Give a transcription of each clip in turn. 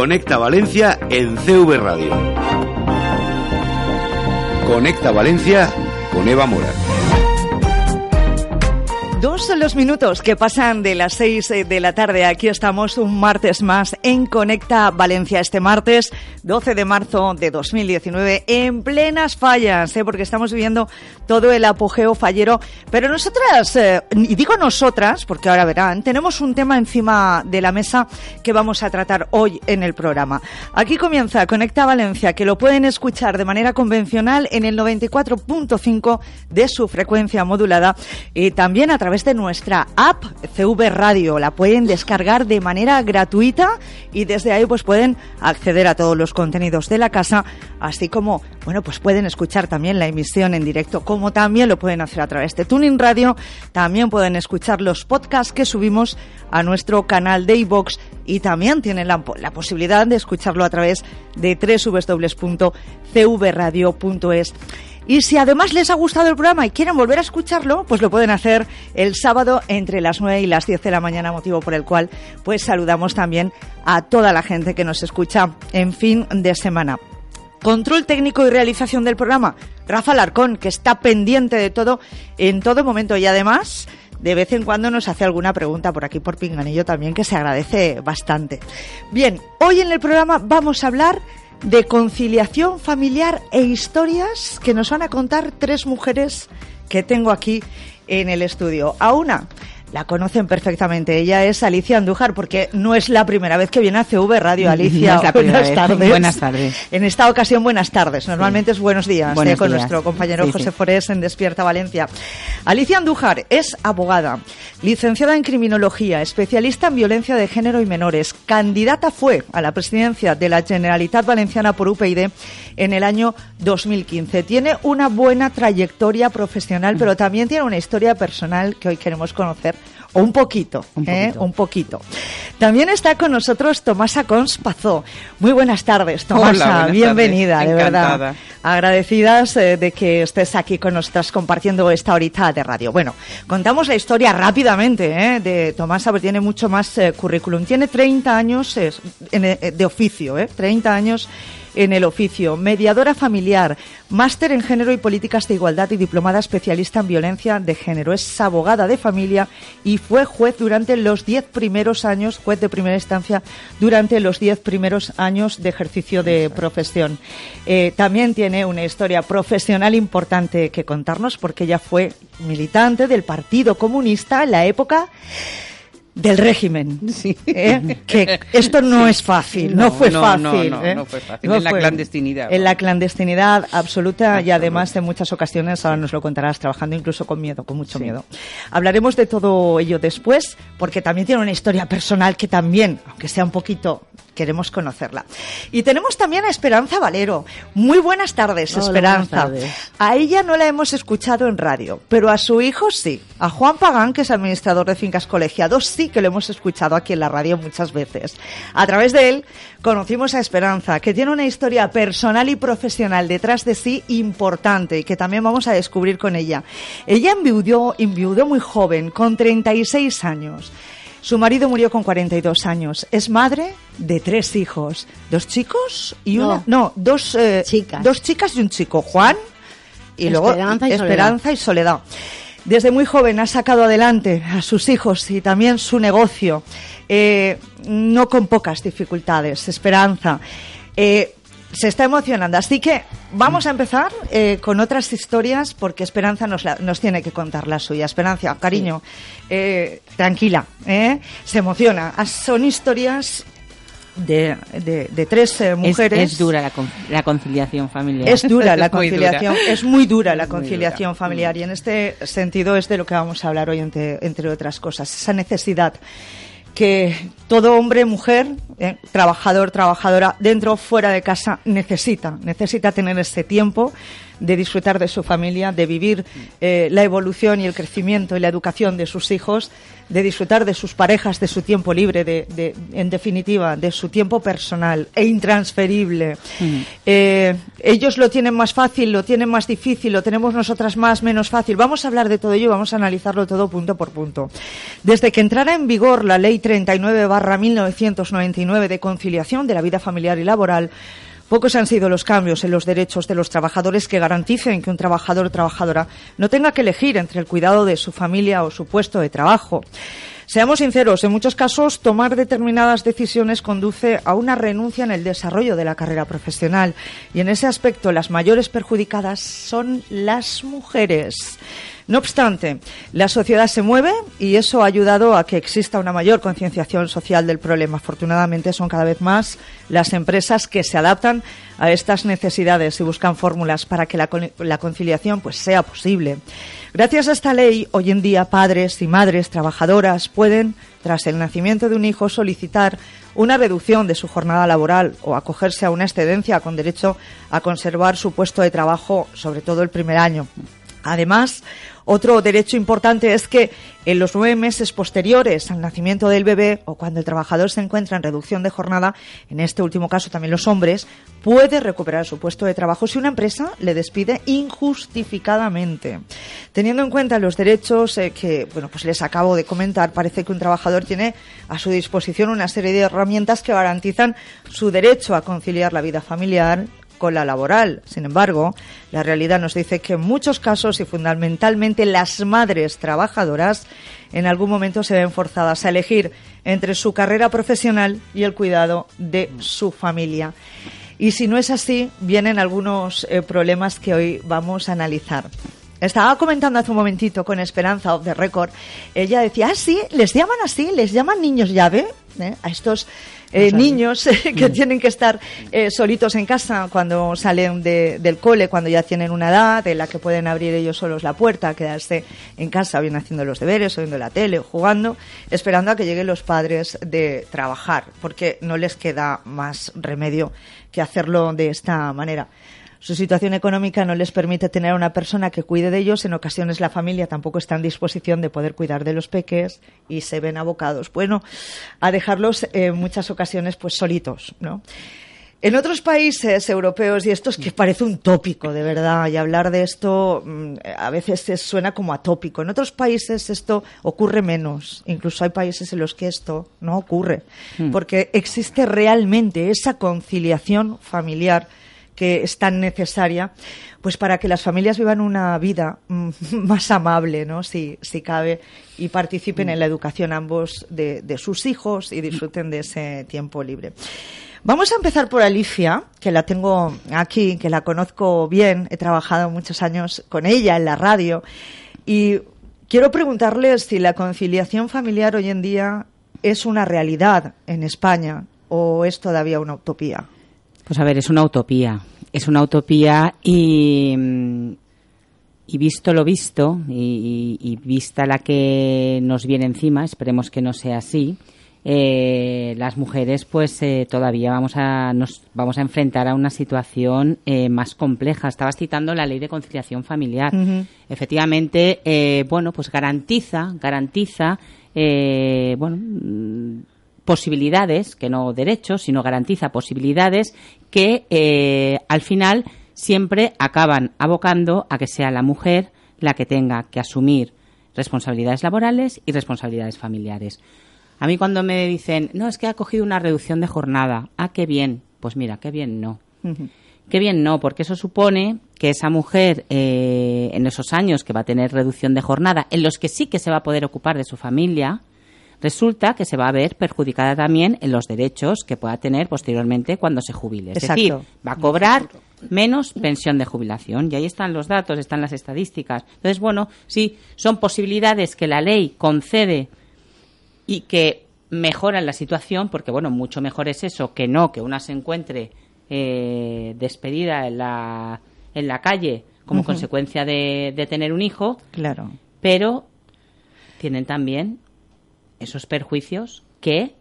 Conecta Valencia en CV Radio. Conecta Valencia con Eva Mora. Dos son los minutos que pasan de las seis eh, de la tarde. Aquí estamos un martes más en Conecta Valencia. Este martes, 12 de marzo de 2019, en plenas fallas, ¿eh? porque estamos viviendo todo el apogeo fallero. Pero nosotras, eh, y digo nosotras, porque ahora verán, tenemos un tema encima de la mesa que vamos a tratar hoy en el programa. Aquí comienza Conecta Valencia, que lo pueden escuchar de manera convencional en el 94.5 de su frecuencia modulada y también a través través de nuestra app CV Radio. La pueden descargar de manera gratuita y desde ahí pues pueden acceder a todos los contenidos de la casa, así como, bueno, pues pueden escuchar también la emisión en directo, como también lo pueden hacer a través de Tuning Radio. También pueden escuchar los podcasts que subimos a nuestro canal de iVox y también tienen la, la posibilidad de escucharlo a través de www.cvradio.es. Y si además les ha gustado el programa y quieren volver a escucharlo, pues lo pueden hacer el sábado entre las 9 y las 10 de la mañana, motivo por el cual pues saludamos también a toda la gente que nos escucha en fin de semana. Control técnico y realización del programa, Rafa Larcón, que está pendiente de todo en todo momento y además de vez en cuando nos hace alguna pregunta por aquí por Pinganillo también, que se agradece bastante. Bien, hoy en el programa vamos a hablar de conciliación familiar e historias que nos van a contar tres mujeres que tengo aquí en el estudio. A una la conocen perfectamente. Ella es Alicia Andújar, porque no es la primera vez que viene a CV Radio. Alicia, buenas tardes. Buenas tardes. En esta ocasión, buenas tardes. Normalmente es buenos días, eh, con nuestro compañero José Forés en Despierta Valencia. Alicia Andújar es abogada, licenciada en criminología, especialista en violencia de género y menores. Candidata fue a la presidencia de la Generalitat Valenciana por UPyD en el año 2015. Tiene una buena trayectoria profesional, pero también tiene una historia personal que hoy queremos conocer o un poquito, un ¿eh? poquito. un poquito. También está con nosotros Tomasa Conspazó. Muy buenas tardes, Tomasa. Bienvenida, de verdad. Agradecidas eh, de que estés aquí con nosotras compartiendo esta horita de radio. Bueno, contamos la historia rápidamente ¿eh? de Tomasa, porque tiene mucho más currículum. Tiene 30 años de oficio, 30 años en el oficio, mediadora familiar, máster en género y políticas de igualdad y diplomada especialista en violencia de género. Es abogada de familia y fue juez durante los diez primeros años, juez de primera instancia, durante los diez primeros años de ejercicio de profesión. Eh, también tiene una historia profesional importante que contarnos porque ella fue militante del Partido Comunista en la época del régimen. Sí. ¿eh? Que esto no es fácil, no, fue fácil. No, ¿eh? no, fue fácil. en la clandestinidad. En la clandestinidad absoluta y además en muchas ocasiones, ahora nos lo contarás, trabajando incluso con miedo, con mucho miedo. Hablaremos de todo ello después, porque también tiene una historia personal que también, aunque sea un poquito queremos conocerla. Y tenemos también a Esperanza Valero. Muy buenas tardes, Esperanza. A ella no la hemos escuchado en radio, pero a su hijo sí. A Juan Pagán, que es administrador de fincas colegiados, sí que lo hemos escuchado aquí en la radio muchas veces. A través de él conocimos a Esperanza, que tiene una historia personal y profesional detrás de sí importante y que también vamos a descubrir con ella. Ella enviudó, enviudó muy joven, con 36 años. Su marido murió con 42 años. Es madre de tres hijos. ¿Dos chicos y una? No, dos, eh, chicas. dos chicas y un chico. Juan y luego Esperanza y Soledad. Desde muy joven ha sacado adelante a sus hijos y también su negocio, eh, no con pocas dificultades. Esperanza. Eh, se está emocionando. Así que vamos a empezar eh, con otras historias porque Esperanza nos, nos, tiene que contar la suya. Esperanza, cariño, eh, tranquila, ¿eh? se emociona. Ah, son historias de, de, tres mujeres. Es, dura la, conciliación familiar. Es dura la conciliación, es muy dura la conciliación familiar y en este sentido es de lo que vamos a hablar hoy entre, entre otras cosas. Esa necesidad que todo hombre, mujer, eh, trabajador, trabajadora, dentro o fuera de casa, necesita, necesita tener ese tiempo de disfrutar de su familia, de vivir eh, la evolución y el crecimiento y la educación de sus hijos, de disfrutar de sus parejas, de su tiempo libre, de, en definitiva, de su tiempo personal e intransferible. Mm. Eh, ellos lo tienen más fácil, lo tienen más difícil, lo tenemos nosotras más, menos fácil. Vamos a hablar de todo ello, vamos a analizarlo todo punto por punto. Desde que entrara en vigor la Ley 39 barra 1999 de conciliación de la vida familiar y laboral, Pocos han sido los cambios en los derechos de los trabajadores que garanticen que un trabajador o trabajadora no tenga que elegir entre el cuidado de su familia o su puesto de trabajo. Seamos sinceros, en muchos casos tomar determinadas decisiones conduce a una renuncia en el desarrollo de la carrera profesional y en ese aspecto las mayores perjudicadas son las mujeres. No obstante, la sociedad se mueve y eso ha ayudado a que exista una mayor concienciación social del problema. Afortunadamente son cada vez más las empresas que se adaptan a estas necesidades y buscan fórmulas para que la, conciliación pues, sea posible. Gracias a esta ley, hoy en día padres y madres trabajadoras pueden, tras el nacimiento de un hijo, solicitar una reducción de su jornada laboral o acogerse a una excedencia con derecho a conservar su puesto de trabajo, sobre todo el primer año. Además, otro derecho importante es que en los nueve meses posteriores al nacimiento del bebé o cuando el trabajador se encuentra en reducción de jornada, en este último caso también los hombres, puede recuperar su puesto de trabajo si una empresa le despide injustificadamente. Teniendo en cuenta los derechos eh, que bueno, pues les acabo de comentar, parece que un trabajador tiene a su disposición una serie de herramientas que garantizan su derecho a conciliar la vida familiar, con la laboral. Sin embargo, la realidad nos dice que en muchos casos y fundamentalmente las madres trabajadoras en algún momento se ven forzadas a elegir entre su carrera profesional y el cuidado de su familia. Y si no es así, vienen algunos eh, problemas que hoy vamos a analizar. Estaba comentando hace un momentito con Esperanza of the Record. Ella decía, ah, sí, les llaman así, les llaman niños llave ¿eh? a estos eh, niños que mm. tienen que estar eh, solitos en casa cuando salen del cole, cuando ya tienen una edad en la que pueden abrir ellos solos la puerta, quedarse en casa, bien haciendo los deberes, o viendo la tele, o jugando, esperando a que lleguen los padres de trabajar, porque no les queda más remedio que hacerlo de esta manera. Su situación económica no les permite tener a una persona que cuide de ellos. En ocasiones la familia tampoco está en disposición de poder cuidar de los peques y se ven abocados, bueno, a dejarlos en muchas ocasiones pues solitos, ¿no? En otros países europeos, y esto es que parece un tópico, de verdad, y hablar de esto mm, a veces suena como atópico. En otros países esto ocurre menos. Incluso hay países en los que esto no ocurre, hmm. porque existe realmente esa conciliación familiar que es tan necesaria, pues para que las familias vivan una vida mm, más amable, ¿no? Si, si cabe, y participen en la educación ambos de, sus hijos y disfruten de ese tiempo libre. Vamos a empezar por Alicia, que la tengo aquí, que la conozco bien, he trabajado muchos años con ella en la radio, y quiero preguntarle si la conciliación familiar hoy en día es una realidad en España o es todavía una utopía. Pues a ver, es una utopía. Es una utopía y, y visto lo visto y, vista la que nos viene encima, esperemos que no sea así, eh, las mujeres pues eh, todavía vamos a nos vamos a enfrentar a una situación eh, más compleja. Estabas citando la ley de conciliación familiar. Efectivamente, bueno, pues garantiza garantiza bueno posibilidades, que no derechos, sino garantiza posibilidades que eh, al final siempre acaban abocando a que sea la mujer la que tenga que asumir responsabilidades laborales y responsabilidades familiares. A mí cuando me dicen, no, es que ha cogido una reducción de jornada, ah, qué bien, pues mira, qué bien no. Qué bien no, porque eso supone que esa mujer eh, en esos años que va a tener reducción de jornada, en los que sí que se va a poder ocupar de su familia, resulta que se va a ver perjudicada también en los derechos que pueda tener posteriormente cuando se jubile. Es decir, va a cobrar menos pensión de jubilación. Y ahí están los datos, están las estadísticas. Entonces, bueno, sí, son posibilidades que la ley concede y que mejoran la situación, porque, bueno, mucho mejor es eso que no que una se encuentre eh, despedida en la, en la calle como consecuencia de, de tener un hijo. Claro. Pero tienen también esos perjuicios que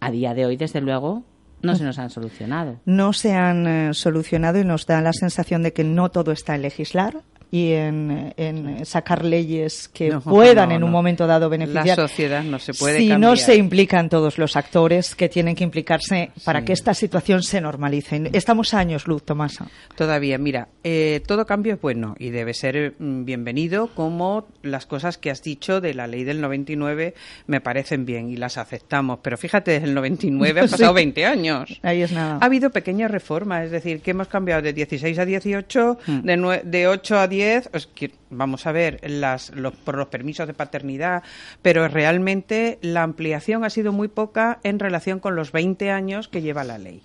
a día de hoy, desde luego, no se nos han solucionado. No se han eh, solucionado y nos da la sensación de que no todo está en legislar y en, sacar leyes que puedan en un momento dado beneficiar. La sociedad no se puede Si no se implican todos los actores que tienen que implicarse para que esta situación se normalice. Estamos años luz, Tomasa. Todavía, mira, eh, todo cambio es bueno y debe ser mm, bienvenido como las cosas que has dicho de la ley del 99 me parecen bien y las aceptamos. Pero fíjate, desde el 99 han pasado 20 años. Ahí es nada. Ha habido pequeñas reformas, es decir, que hemos cambiado de 16 a 18, mm. de, de 8 a 10 vamos a ver, las, los, por los permisos de paternidad, pero realmente la ampliación ha sido muy poca en relación con los 20 años que lleva la ley.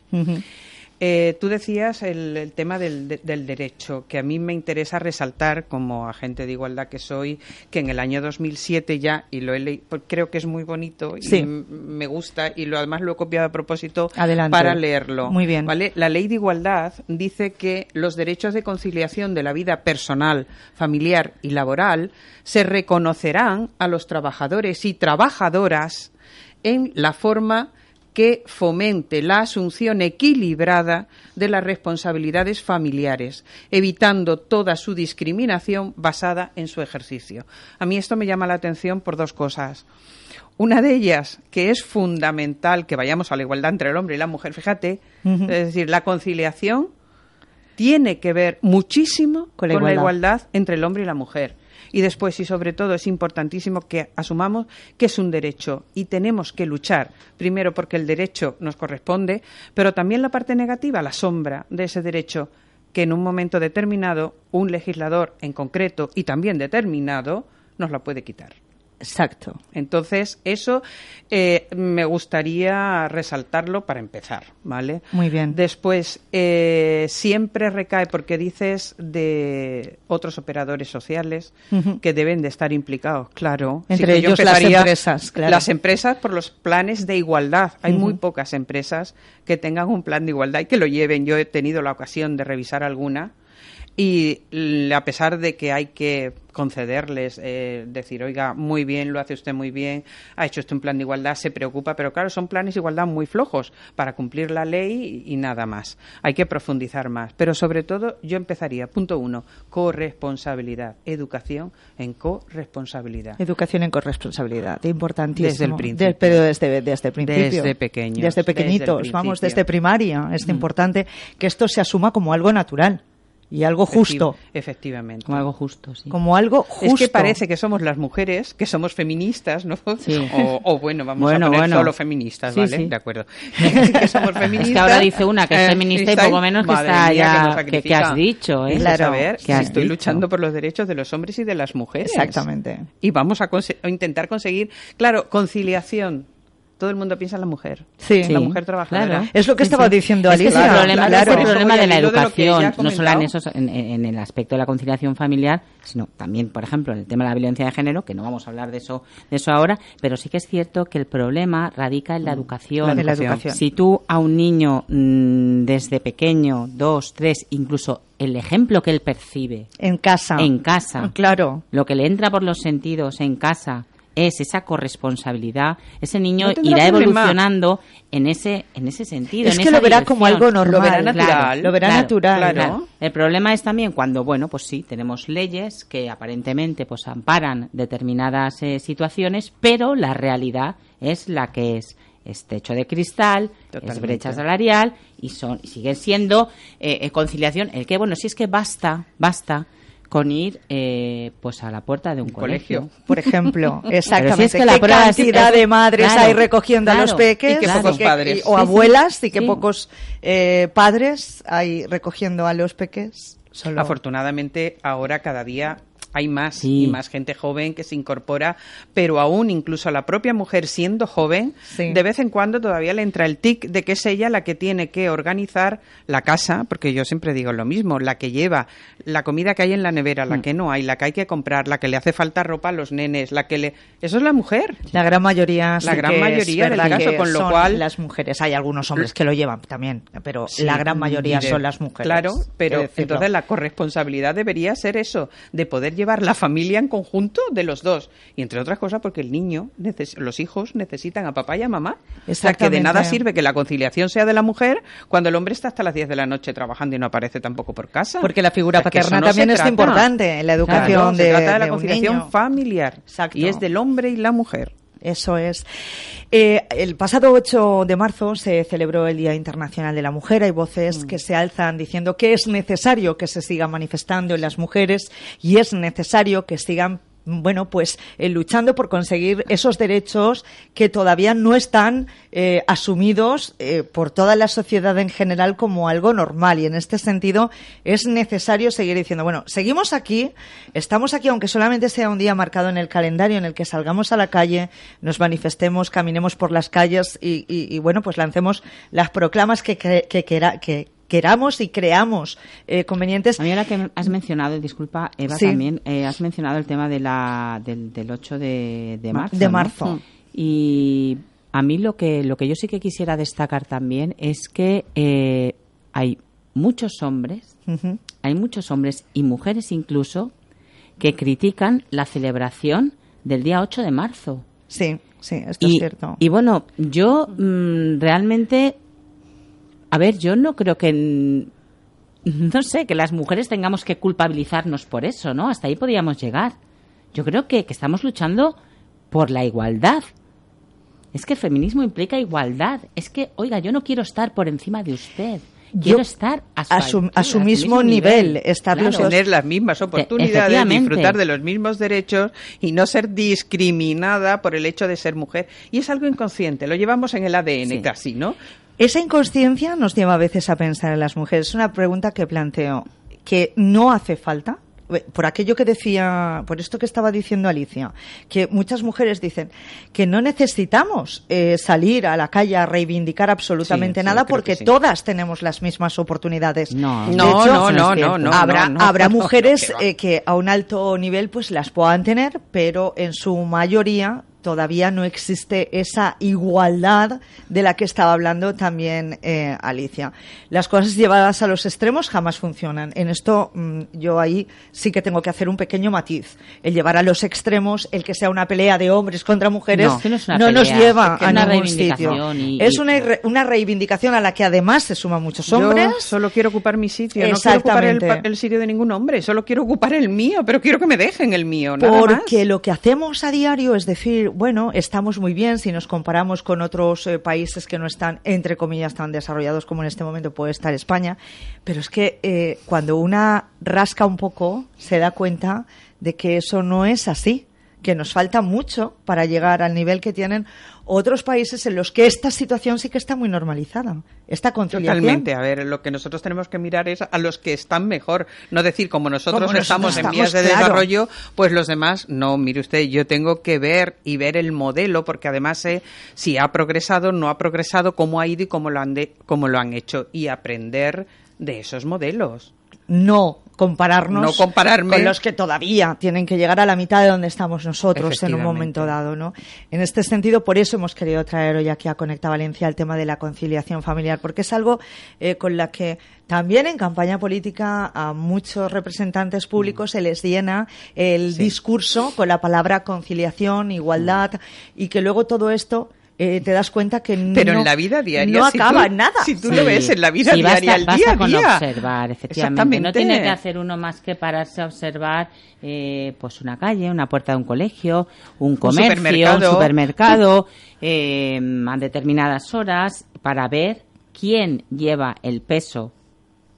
Eh, tú decías el, tema del, derecho, que a mí me interesa resaltar como agente de igualdad que soy, que en el año 2007 ya, y lo he leído, pues creo que es muy bonito y me gusta, y lo, además lo he copiado a propósito para leerlo. Muy bien. ¿vale? La ley de igualdad dice que los derechos de conciliación de la vida personal, familiar y laboral se reconocerán a los trabajadores y trabajadoras en la forma que fomente la asunción equilibrada de las responsabilidades familiares, evitando toda su discriminación basada en su ejercicio. A mí esto me llama la atención por dos cosas. Una de ellas, que es fundamental que vayamos a la igualdad entre el hombre y la mujer, fíjate, es decir, la conciliación tiene que ver muchísimo con la igualdad entre el hombre y la mujer. Y después, y sobre todo, es importantísimo que asumamos que es un derecho y tenemos que luchar, primero porque el derecho nos corresponde, pero también la parte negativa, la sombra de ese derecho, que en un momento determinado un legislador en concreto y también determinado nos la puede quitar. Exacto. Entonces, eso eh, me gustaría resaltarlo para empezar, ¿vale? Muy bien. Después, eh, siempre recae, porque dices de otros operadores sociales que deben de estar implicados, claro. Entre ellos las empresas, claro. Las empresas por los planes de igualdad. Hay muy pocas empresas que tengan un plan de igualdad y que lo lleven. Yo he tenido la ocasión de revisar alguna y a pesar de que hay que concederles, eh, decir, oiga, muy bien, lo hace usted muy bien, ha hecho usted un plan de igualdad, se preocupa, pero claro, son planes de igualdad muy flojos para cumplir la ley y, nada más. Hay que profundizar más. Pero sobre todo, yo empezaría, punto uno, corresponsabilidad, educación en corresponsabilidad. Educación en corresponsabilidad, importantísimo. Desde el principio. pero desde, desde el principio. Desde pequeños. Desde pequeñitos, vamos, desde primaria. Es mm. importante que esto se asuma como algo natural y algo justo. efectivamente. Como algo justo, sí. Como algo justo. Es que parece que somos las mujeres, que somos feministas, ¿no? O, bueno, vamos a poner solo feministas, ¿vale? De acuerdo. que somos feministas. Es que ahora dice una que es eh, feminista y poco menos que está ya... Que, has dicho, ¿eh? Claro. ver que estoy luchando por los derechos de los hombres y de las mujeres. Exactamente. Y vamos a, a intentar conseguir, claro, conciliación todo el mundo piensa en la mujer. Sí. La mujer trabajadora. Es lo que estaba diciendo Alicia. Es, el problema, es el problema de la educación, no solo en, eso, en, el aspecto de la conciliación familiar, sino también, por ejemplo, en el tema de la violencia de género, que no vamos a hablar de eso, de eso ahora, pero sí que es cierto que el problema radica en la mm. educación. La educación. Si tú a un niño mm, desde pequeño, dos, tres, incluso el ejemplo que él percibe en casa, en casa, claro, lo que le entra por los sentidos en casa, es esa corresponsabilidad, ese niño irá evolucionando en ese en ese sentido. Es que lo verá como algo normal, lo verá natural, lo verá natural. El problema es también cuando, bueno, pues sí, tenemos leyes que aparentemente pues amparan determinadas eh, situaciones, pero la realidad es la que es es techo de cristal, es brecha salarial y son sigue siendo eh, eh, conciliación. El que, bueno, si es que basta, basta con ir eh, pues a la puerta de un, colegio. por ejemplo. Exactamente. ¿Qué cantidad de madres hay recogiendo a los peques? Y qué pocos padres. o abuelas y qué pocos eh, padres hay recogiendo a los peques. Afortunadamente, ahora cada día hay más y más gente joven que se incorpora, pero aún incluso a la propia mujer siendo joven, de vez en cuando todavía le entra el tic de que es ella la que tiene que organizar la casa, porque yo siempre digo lo mismo, la que lleva la comida que hay en la nevera, la mm. que no hay, la que hay que comprar, la que le hace falta ropa a los nenes, la que le eso es la mujer. La gran mayoría, la gran mayoría del caso, con lo cual las mujeres, hay algunos hombres que lo llevan también, pero la gran mayoría son las mujeres. Claro, pero entonces la corresponsabilidad debería ser eso, de poder llevar llevar la familia en conjunto de los dos. Y entre otras cosas porque el niño, los hijos necesitan a papá y a mamá. O sea, que de nada sirve que la conciliación sea de la mujer cuando el hombre está hasta las 10 de la noche trabajando y no aparece tampoco por casa. Porque la figura paterna también es importante en la educación de, se trata de, la conciliación familiar. Y es del hombre y la mujer. Eso es. Eh, el pasado 8 de marzo se celebró el Día Internacional de la Mujer. Hay voces mm. que se alzan diciendo que es necesario que se siga manifestando en las mujeres y es necesario que sigan bueno, pues eh, luchando por conseguir esos derechos que todavía no están eh, asumidos eh, por toda la sociedad en general como algo normal. Y en este sentido es necesario seguir diciendo, bueno, seguimos aquí, estamos aquí, aunque solamente sea un día marcado en el calendario en el que salgamos a la calle, nos manifestemos, caminemos por las calles y, bueno, pues lancemos las proclamas que, que, que, queramos y creamos eh, convenientes. A mí ahora que has mencionado, disculpa Eva también, eh, has mencionado el tema de la, del, del 8 de, de marzo. De marzo. Y a mí lo que, lo que yo sí que quisiera destacar también es que eh, hay muchos hombres, hay muchos hombres y mujeres incluso, que critican la celebración del día 8 de marzo. Sí, sí, esto es cierto. Y bueno, yo mm, realmente a ver, yo no creo que no sé, que las mujeres tengamos que culpabilizarnos por eso, ¿no? Hasta ahí podríamos llegar. Yo creo que, estamos luchando por la igualdad. Es que el feminismo implica igualdad. Es que, oiga, yo no quiero estar por encima de usted. Quiero estar a su, mismo, nivel, estar tener las mismas oportunidades, disfrutar de los mismos derechos y no ser discriminada por el hecho de ser mujer. Y es algo inconsciente, lo llevamos en el ADN casi, ¿no? Esa inconsciencia nos lleva a veces a pensar en las mujeres. Es una pregunta que planteo, que no hace falta, por aquello que decía, por esto que estaba diciendo Alicia, que muchas mujeres dicen que no necesitamos eh, salir a la calle a reivindicar absolutamente nada porque todas tenemos las mismas oportunidades. No, no, no, no, no, Habrá, habrá mujeres eh, que a un alto nivel pues las puedan tener, pero en su mayoría todavía no existe esa igualdad de la que estaba hablando también eh, Alicia. Las cosas llevadas a los extremos jamás funcionan. En esto mm, yo ahí sí que tengo que hacer un pequeño matiz. El llevar a los extremos, el que sea una pelea de hombres contra mujeres, no, nos lleva a ningún sitio. es una, una, reivindicación a la que además se suman muchos hombres. Yo solo quiero ocupar mi sitio, no quiero ocupar el, sitio de ningún hombre, solo quiero ocupar el mío, pero quiero que me dejen el mío. Porque lo que hacemos a diario es decir, bueno, estamos muy bien si nos comparamos con otros eh, países que no están, entre comillas, tan desarrollados como en este momento puede estar España, pero es que eh, cuando una rasca un poco se da cuenta de que eso no es así que nos falta mucho para llegar al nivel que tienen otros países en los que esta situación sí que está muy normalizada. Esta conciliación. Totalmente. A ver, lo que nosotros tenemos que mirar es a los que están mejor. No decir, como nosotros, estamos, en vías de desarrollo, pues los demás, no, mire usted, yo tengo que ver y ver el modelo, porque además sé si ha progresado, no ha progresado, cómo ha ido y cómo lo han, cómo lo han hecho. Y aprender de esos modelos. No compararnos no compararme. con los que todavía tienen que llegar a la mitad de donde estamos nosotros en un momento dado, ¿no? En este sentido, por eso hemos querido traer hoy aquí a Conecta Valencia el tema de la conciliación familiar, porque es algo eh, con la que también en campaña política a muchos representantes públicos se les llena el discurso con la palabra conciliación, igualdad, y que luego todo esto eh, te das cuenta que Pero en la vida diaria, no acaba nada. Si tú lo ves en la vida diaria, el día a con observar, efectivamente. No tiene que hacer uno más que pararse a observar eh, pues una calle, una puerta de un colegio, un comercio, un supermercado, eh, a determinadas horas, para ver quién lleva el peso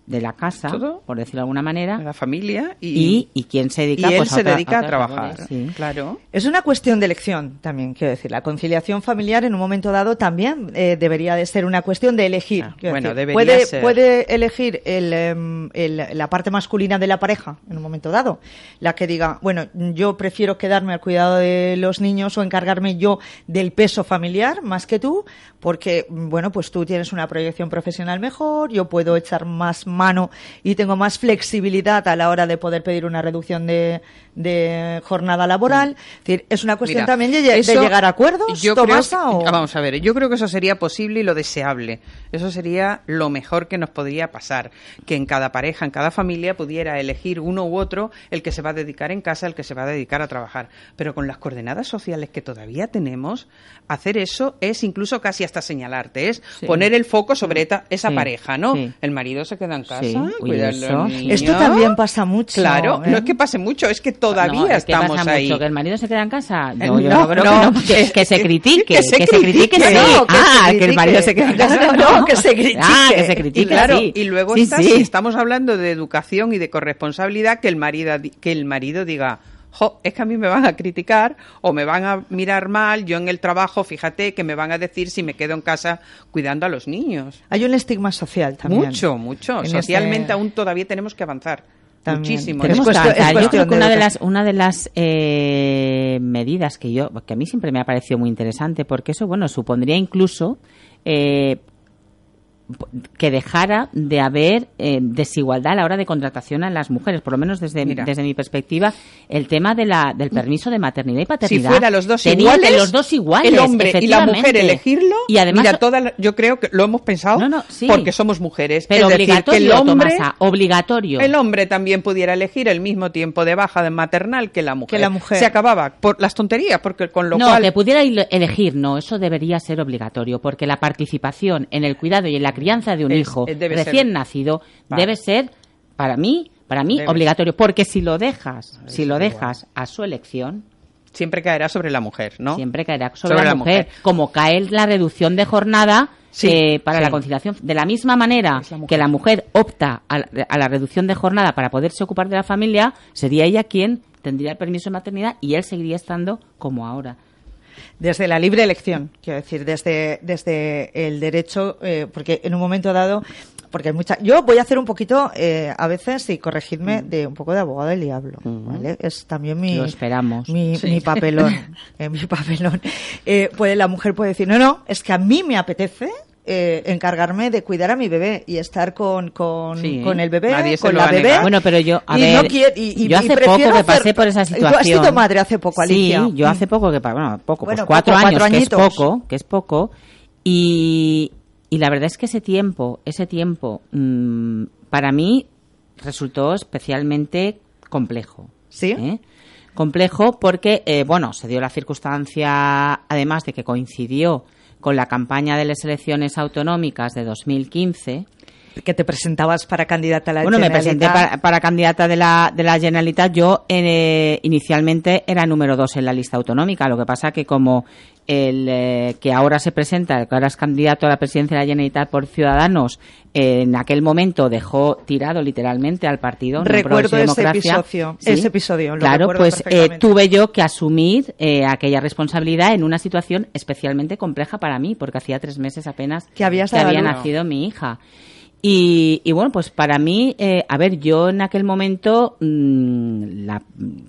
de la casa, por decirlo de alguna manera, la familia y, y, quién se dedica, pues, se a, dedica a, trabajar. Claro. Es una cuestión de elección también, quiero decir. La conciliación familiar en un momento dado también eh, debería de ser una cuestión de elegir. Ah, bueno, debería puede, ser. puede elegir em, el, la parte masculina de la pareja en un momento dado, la que diga, bueno, yo prefiero quedarme al cuidado de los niños o encargarme yo del peso familiar más que tú, porque bueno, pues tú tienes una proyección profesional mejor, yo puedo echar más mano y tengo más flexibilidad a la hora de poder pedir una reducción de, de jornada laboral. Es, decir, es una cuestión también de, llegar a acuerdos. Yo creo, Vamos a ver, yo creo que eso sería posible y lo deseable. Eso sería lo mejor que nos podría pasar. Que en cada pareja, en cada familia pudiera elegir uno u otro el que se va a dedicar en casa, el que se va a dedicar a trabajar. Pero con las coordenadas sociales que todavía tenemos, hacer eso es incluso casi hasta señalarte, es poner el foco sobre esa pareja, ¿no? El marido se queda en casa, cuidar los niños. Esto también pasa mucho. Claro, no es que pase mucho, es que todavía estamos ahí. ¿Que el marido se queda en casa? No, yo no, creo que no. Que, se critique, que se, critique, sí. ah, que el marido se queda en casa. No, que se critique. Ah, que se critique, y, claro, y luego está, si estamos hablando de educación y de corresponsabilidad, que el marido, que el marido diga es que a mí me van a criticar o me van a mirar mal, yo en el trabajo, fíjate que me van a decir si me quedo en casa cuidando a los niños. Hay un estigma social también. Mucho, mucho. Este Socialmente aún todavía tenemos que avanzar. Muchísimo. yo creo que una de las, una de las eh, medidas que yo, que a mí siempre me ha parecido muy interesante, porque eso, bueno, supondría incluso eh, que dejara de haber eh, desigualdad a la hora de contratación a las mujeres, por lo menos desde, desde mi perspectiva, el tema de la, del permiso de maternidad y paternidad. Si fuera los dos iguales, los dos iguales, el hombre y la mujer elegirlo, y además, toda yo creo que lo hemos pensado porque somos mujeres. Pero obligatorio, el hombre, obligatorio. El hombre también pudiera elegir el mismo tiempo de baja de maternal que la mujer. Que la mujer. Se acababa por las tonterías, porque con lo no, cual... que pudiera elegir, no, eso debería ser obligatorio, porque la participación en el cuidado y en la crianza de un hijo recién nacido debe ser, para mí, para mí obligatorio, porque si lo dejas, si lo dejas a su elección, siempre caerá sobre la mujer, ¿no? Siempre caerá sobre, la, mujer. como cae la reducción de jornada eh, para la conciliación. De la misma manera que la mujer opta a, a, la reducción de jornada para poderse ocupar de la familia, sería ella quien tendría el permiso de maternidad y él seguiría estando como ahora desde la libre elección, quiero decir, desde, desde el derecho, eh, porque en un momento dado, porque hay mucha, yo voy a hacer un poquito, eh, a veces, y corregidme, mm. de un poco de abogado del diablo, ¿vale? Es también mi, esperamos. mi, mi papelón, eh, mi papelón. Eh, puede, la mujer puede decir, no, no, es que a mí me apetece, eh, encargarme de cuidar a mi bebé y estar con, con, con el bebé, con la bebé. Bueno, pero yo, a ver, yo hace poco que pasé por esa situación. Tú has sido madre hace poco, Alicia. Sí, yo hace poco que, bueno, poco, pues cuatro años, que es poco, que es poco. Y, y la verdad es que ese tiempo, ese tiempo, mmm, para mí resultó especialmente complejo. ¿Sí? ¿eh? Complejo porque, eh, bueno, se dio la circunstancia, además de que coincidió con la campaña de las elecciones autonómicas de 2015 que te presentabas para candidata a la bueno, me presenté para, candidata de la, de la Generalitat. Yo eh, inicialmente era número dos en la lista autonómica. Lo que pasa que como el eh, que ahora se presenta, el que ahora es candidato a la presidencia de la Generalitat por Ciudadanos, en aquel momento dejó tirado literalmente al partido. Recuerdo ese episodio. Ese episodio claro, pues eh, tuve yo que asumir aquella responsabilidad en una situación especialmente compleja para mí, porque hacía tres meses apenas que, había nacido mi hija. Y, bueno, pues para mí, eh, a ver, yo en aquel momento mm, la,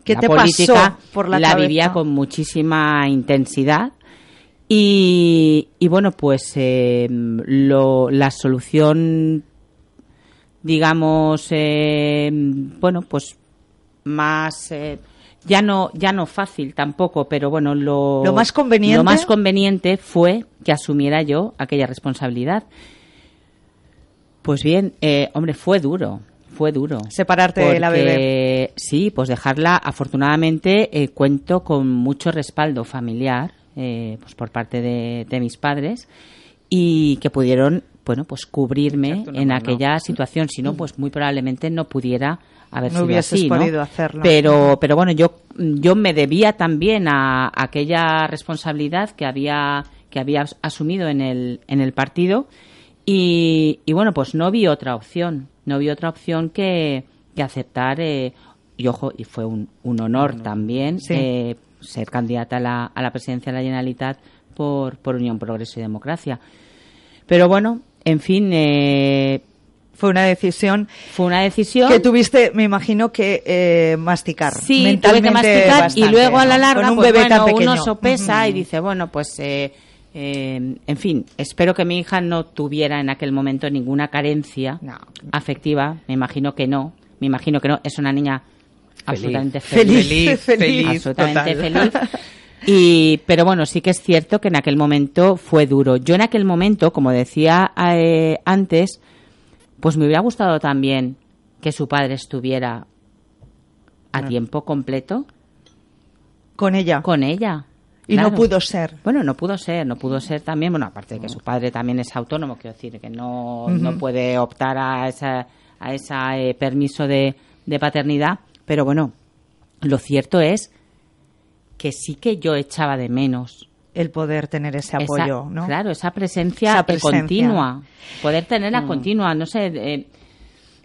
¿Qué la te política por la, la vivía con muchísima intensidad. Y, y bueno, pues eh, lo, la solución, digamos, eh, bueno, pues más ya no ya no fácil tampoco, pero bueno, lo, lo más conveniente lo más conveniente fue que asumiera yo aquella responsabilidad. Pues bien, eh, hombre, fue duro, fue duro. Separarte de la bebé. Sí, pues dejarla, afortunadamente, eh, cuento con mucho respaldo familiar, eh, pues por parte de, mis padres, y que pudieron, bueno, pues cubrirme en aquella situación. Si no, pues muy probablemente no pudiera haber no sido así, podido hacerlo. Pero, pero bueno, yo, yo me debía también a, aquella responsabilidad que había que había asumido en el, en el partido y, bueno, pues no vi otra opción, no vi otra opción que, que aceptar, eh, y ojo, y fue un, un honor también eh, ser candidata a la, a la presidencia de la Generalitat por, por Unión, Progreso y Democracia. Pero bueno, en fin, eh, fue una decisión. Fue una decisión. Que tuviste, me imagino, que eh, masticar. Sí, tuve que masticar y luego a la larga, un pues bebé tan pequeño. uno sopesa y dice, bueno, pues eh, Eh, en fin, espero que mi hija no tuviera en aquel momento ninguna carencia afectiva. Me imagino que no. Me imagino que no. Es una niña absolutamente feliz. Feliz, absolutamente feliz. Y, pero bueno, sí que es cierto que en aquel momento fue duro. Yo en aquel momento, como decía eh, antes, pues me hubiera gustado también que su padre estuviera a tiempo completo. Con ella. Con ella. Y no pudo ser. Bueno, no pudo ser, no pudo ser también, bueno, aparte de que su padre también es autónomo, quiero decir, que no, no puede optar a ese a esa, eh, permiso de, de paternidad, pero bueno, lo cierto es que sí que yo echaba de menos el poder tener ese apoyo, ¿no? Claro, esa presencia, continua, poder tenerla mm. continua, no sé. Eh,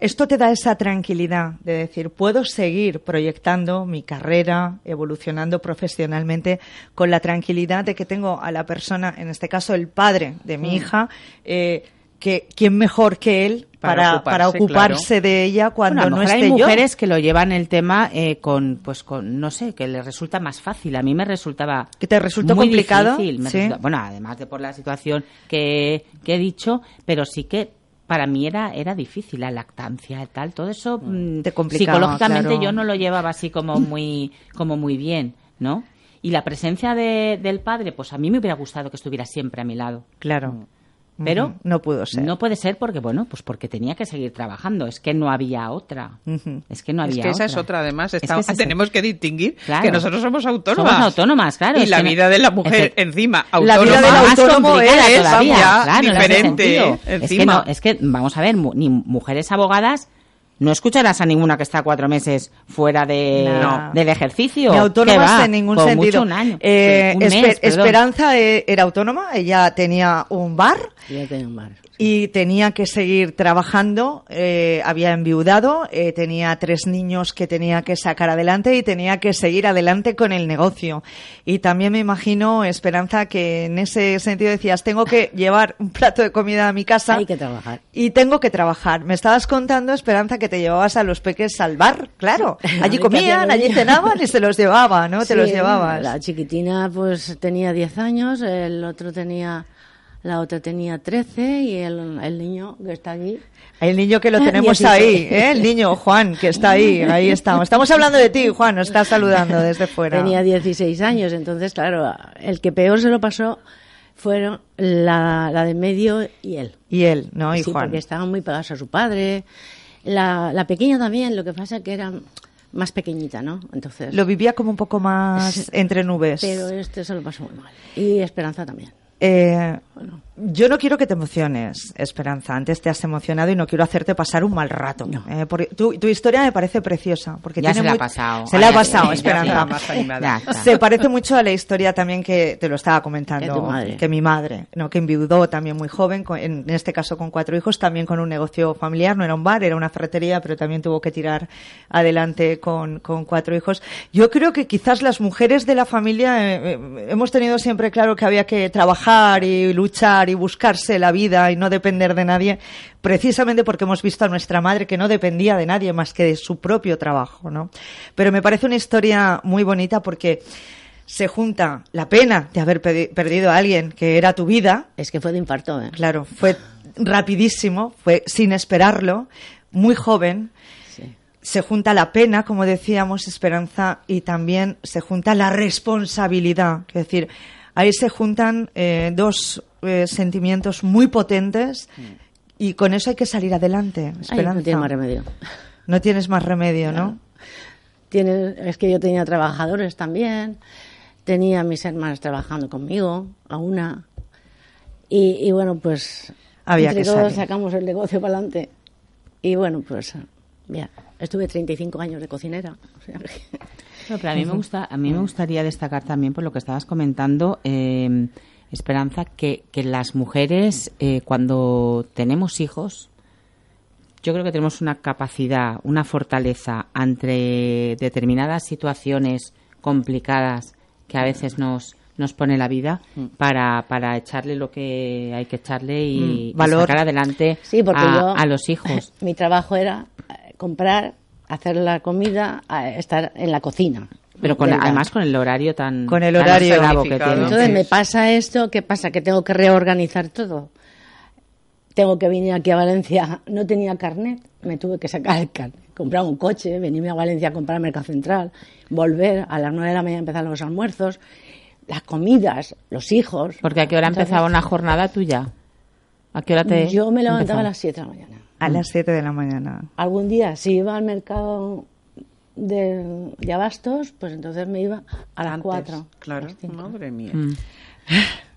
esto te da esa tranquilidad de decir, puedo seguir proyectando mi carrera, evolucionando profesionalmente, con la tranquilidad de que tengo a la persona, en este caso el padre de mi mm. hija, eh, que quién mejor que él para, para ocuparse, de ella cuando no esté hay mujeres que lo llevan el tema eh, con pues con no sé que les resulta más fácil. A mí me resultaba que te resultó muy complicado difícil, bueno además de por la situación que, que he dicho pero sí que para mí era, era difícil la lactancia y tal, todo eso mm, psicológicamente yo no lo llevaba así como muy, como muy bien, ¿no? Y la presencia de, del padre, pues a mí me hubiera gustado que estuviera siempre a mi lado. Claro. Pero no pudo ser. No puede ser porque, bueno, pues porque tenía que seguir trabajando. Es que no había otra. Es que no había Es que esa es otra, además. tenemos que distinguir que nosotros somos autónomas. Somos autónomas, claro. Y la vida de la mujer encima autónoma. La vida del autónomo es todavía, diferente. Es que, no, es que, vamos a ver, ni mujeres abogadas no escucharás a ninguna que está cuatro meses fuera de, del ejercicio. Ni autónomas en ningún sentido. Eh, Esperanza eh, era autónoma, ella tenía un bar. Ella tenía un bar y tenía que seguir trabajando, eh, había enviudado, eh, tenía tres niños que tenía que sacar adelante y tenía que seguir adelante con el negocio. Y también me imagino, Esperanza, que en ese sentido decías, tengo que llevar un plato de comida a mi casa. Hay que trabajar. Y tengo que trabajar. Me estabas contando, Esperanza, que te llevabas a los peques al bar, claro. Allí comían, allí cenaban y se los llevaba, ¿no? te los llevabas. La chiquitina pues tenía 10 años, el otro tenía la otra tenía 13 y el, el niño que está allí. El niño que lo tenemos ahí, ¿eh? el niño Juan que está ahí, ahí estamos. Estamos hablando de ti, Juan, nos está saludando desde fuera. Tenía 16 años, entonces, claro, el que peor se lo pasó fueron la, la de medio y él. Y él, ¿no? Y sí, Juan. porque estaban muy pegados a su padre. La, la pequeña también, lo que pasa que era más pequeñita, ¿no? Entonces. Lo vivía como un poco más entre nubes. Pero este se lo pasó muy mal. Y Esperanza también. Eh, yo no quiero que te emociones, Esperanza. Antes te has emocionado y no quiero hacerte pasar un mal rato. Eh, tu, historia me parece preciosa. Porque ya se la ha pasado. Se la ha pasado, Esperanza. se parece mucho a la historia también que te lo estaba comentando. Que mi madre, ¿no? que enviudó también muy joven, en este caso con cuatro hijos, también con un negocio familiar. No era un bar, era una ferretería, pero también tuvo que tirar adelante con, con cuatro hijos. Yo creo que quizás las mujeres de la familia eh, hemos tenido siempre claro que había que trabajar y luchar y buscarse la vida y no depender de nadie, precisamente porque hemos visto a nuestra madre que no dependía de nadie más que de su propio trabajo, ¿no? Pero me parece una historia muy bonita porque se junta la pena de haber perdido a alguien que era tu vida. Es que fue de infarto, ¿eh? Claro, fue rapidísimo, fue sin esperarlo, muy joven. Se junta la pena, como decíamos, esperanza, y también se junta la responsabilidad. Es decir, Ahí se juntan eh, dos eh, sentimientos muy potentes y con eso hay que salir adelante. Esperanza. no tiene más remedio. No tienes más remedio, ¿no? Es que yo tenía trabajadores también, tenía mis hermanas trabajando conmigo, a una. Y, bueno, pues Había entre todos sacamos el negocio para adelante. Y bueno, pues ya, estuve 35 años de cocinera. O sea pero a mí me gusta, a mí me gustaría destacar también por lo que estabas comentando, eh, Esperanza, que, que las mujeres eh, cuando tenemos hijos, yo creo que tenemos una capacidad, una fortaleza ante determinadas situaciones complicadas que a veces nos nos pone la vida mm. para, para echarle lo que hay que echarle y, mm, sacar adelante a, los hijos. Mi trabajo era eh, comprar hacer la comida, estar en la cocina. Pero con, además con el horario tan... Con el horario que tiene. Entonces me pasa esto, ¿qué pasa? Que tengo que reorganizar todo. Tengo que venir aquí a Valencia, no tenía carnet, me tuve que sacar el carnet, comprar un coche, venirme a Valencia a comprar Mercado Central, volver, a las nueve de la mañana empezar los almuerzos, las comidas, los hijos. Porque a qué hora empezaba una jornada tuya? ¿A qué hora te Yo me levantaba a las siete de la mañana. A las siete de la mañana. Algún día, si iba al mercado de, Abastos, pues entonces me iba a las cuatro. Claro, madre mía. Mm.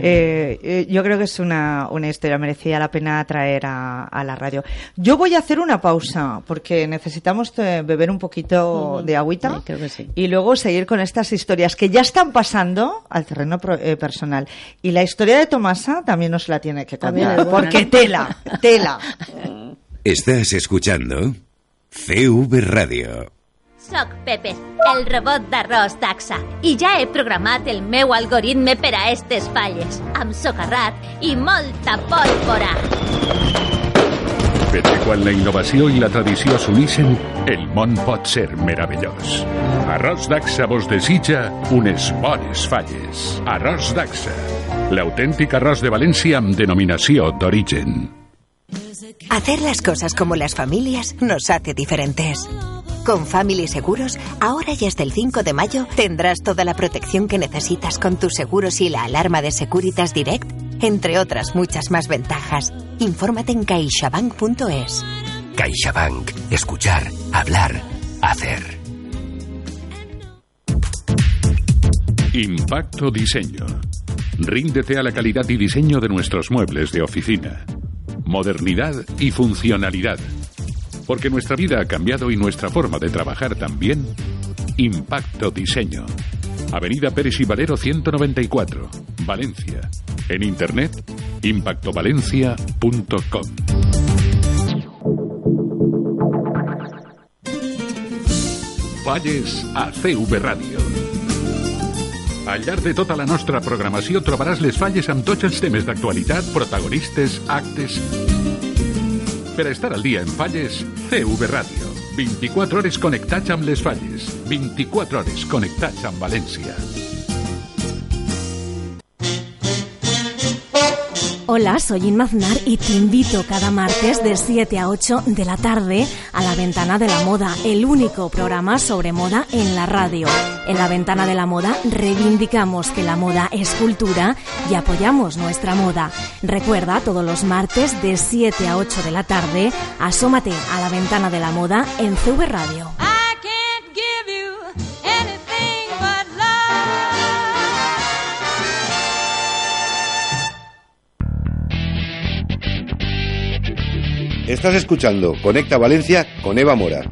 Eh, eh, yo creo que es una, una historia, merecía la pena traer a, la radio. Yo voy a hacer una pausa porque necesitamos eh, beber un poquito de agüita y luego seguir con estas historias que ya están pasando al terreno personal. Y la historia de Tomasa también nos la tiene que contar porque tela, tela. Estás escuchando CV Radio. Soc Pepe, el robot d'arròs d'AXA, i ja he programat el meu algoritme per a estes falles, amb socarrat i molta pólvora. Perquè quan la innovació i la tradició s'unixen, el món pot ser meravellós. Arròs d'AXA vos desitja unes bones falles. Arròs d'AXA, l'autèntic arròs de València amb denominació d'origen. Hacer las cosas como las familias nos hace diferentes. Con Family Seguros, ahora y hasta el 5 de mayo tendrás toda la protección que necesitas con tus seguros y la alarma de Securitas Direct, entre otras muchas más ventajas. Infórmate en caixabank.es. CaixaBank. Escuchar, hablar, hacer. Impacto Diseño. Ríndete a la calidad y diseño de nuestros muebles de oficina. Modernidad y funcionalidad porque nuestra vida ha cambiado y nuestra forma de trabajar también. Impacto Diseño. Avenida Pérez y Valero 194, Valencia. En internet, impactovalencia.com. Falles a CV Radio. Al de tota la nostra programació trobaràs les falles amb tots els temes d'actualitat, protagonistes, actes per estar al dia en falles, CV Ràdio. 24 hores connectats amb les falles. 24 hores connectats amb València. Hola, soy Inma Aznar y te invito cada martes de 7 a 8 de la tarde a La Ventana de la Moda, el único programa sobre moda en la radio. En La Ventana de la Moda reivindicamos que la moda es cultura y apoyamos nuestra moda. Recuerda, todos los martes de 7 a 8 de la tarde, asómate a La Ventana de la Moda en CV Radio. Estás escuchando Conecta Valencia con Eva Mora.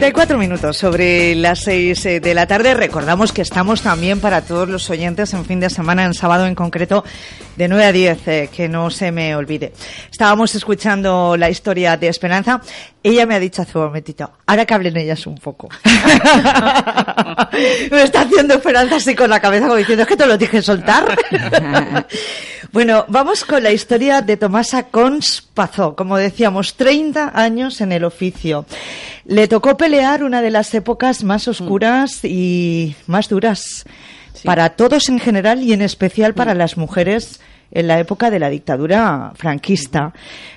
34 minutos sobre las 6 eh, de la tarde. Recordamos que estamos también para todos los oyentes en fin de semana, en sábado en concreto, de 9 a 10, eh, que no se me olvide. Estábamos escuchando la historia de Esperanza. Ella me ha dicho hace un momentito, ahora que hablen ellas un poco. me está haciendo Esperanza así con la cabeza como diciendo, es que te lo dije soltar. bueno, vamos con la historia de Tomasa Cons Pazó. Como decíamos, 30 años en el oficio. Le tocó pelear una de las épocas más oscuras y más duras para todos en general y en especial para las mujeres en la época de la dictadura franquista.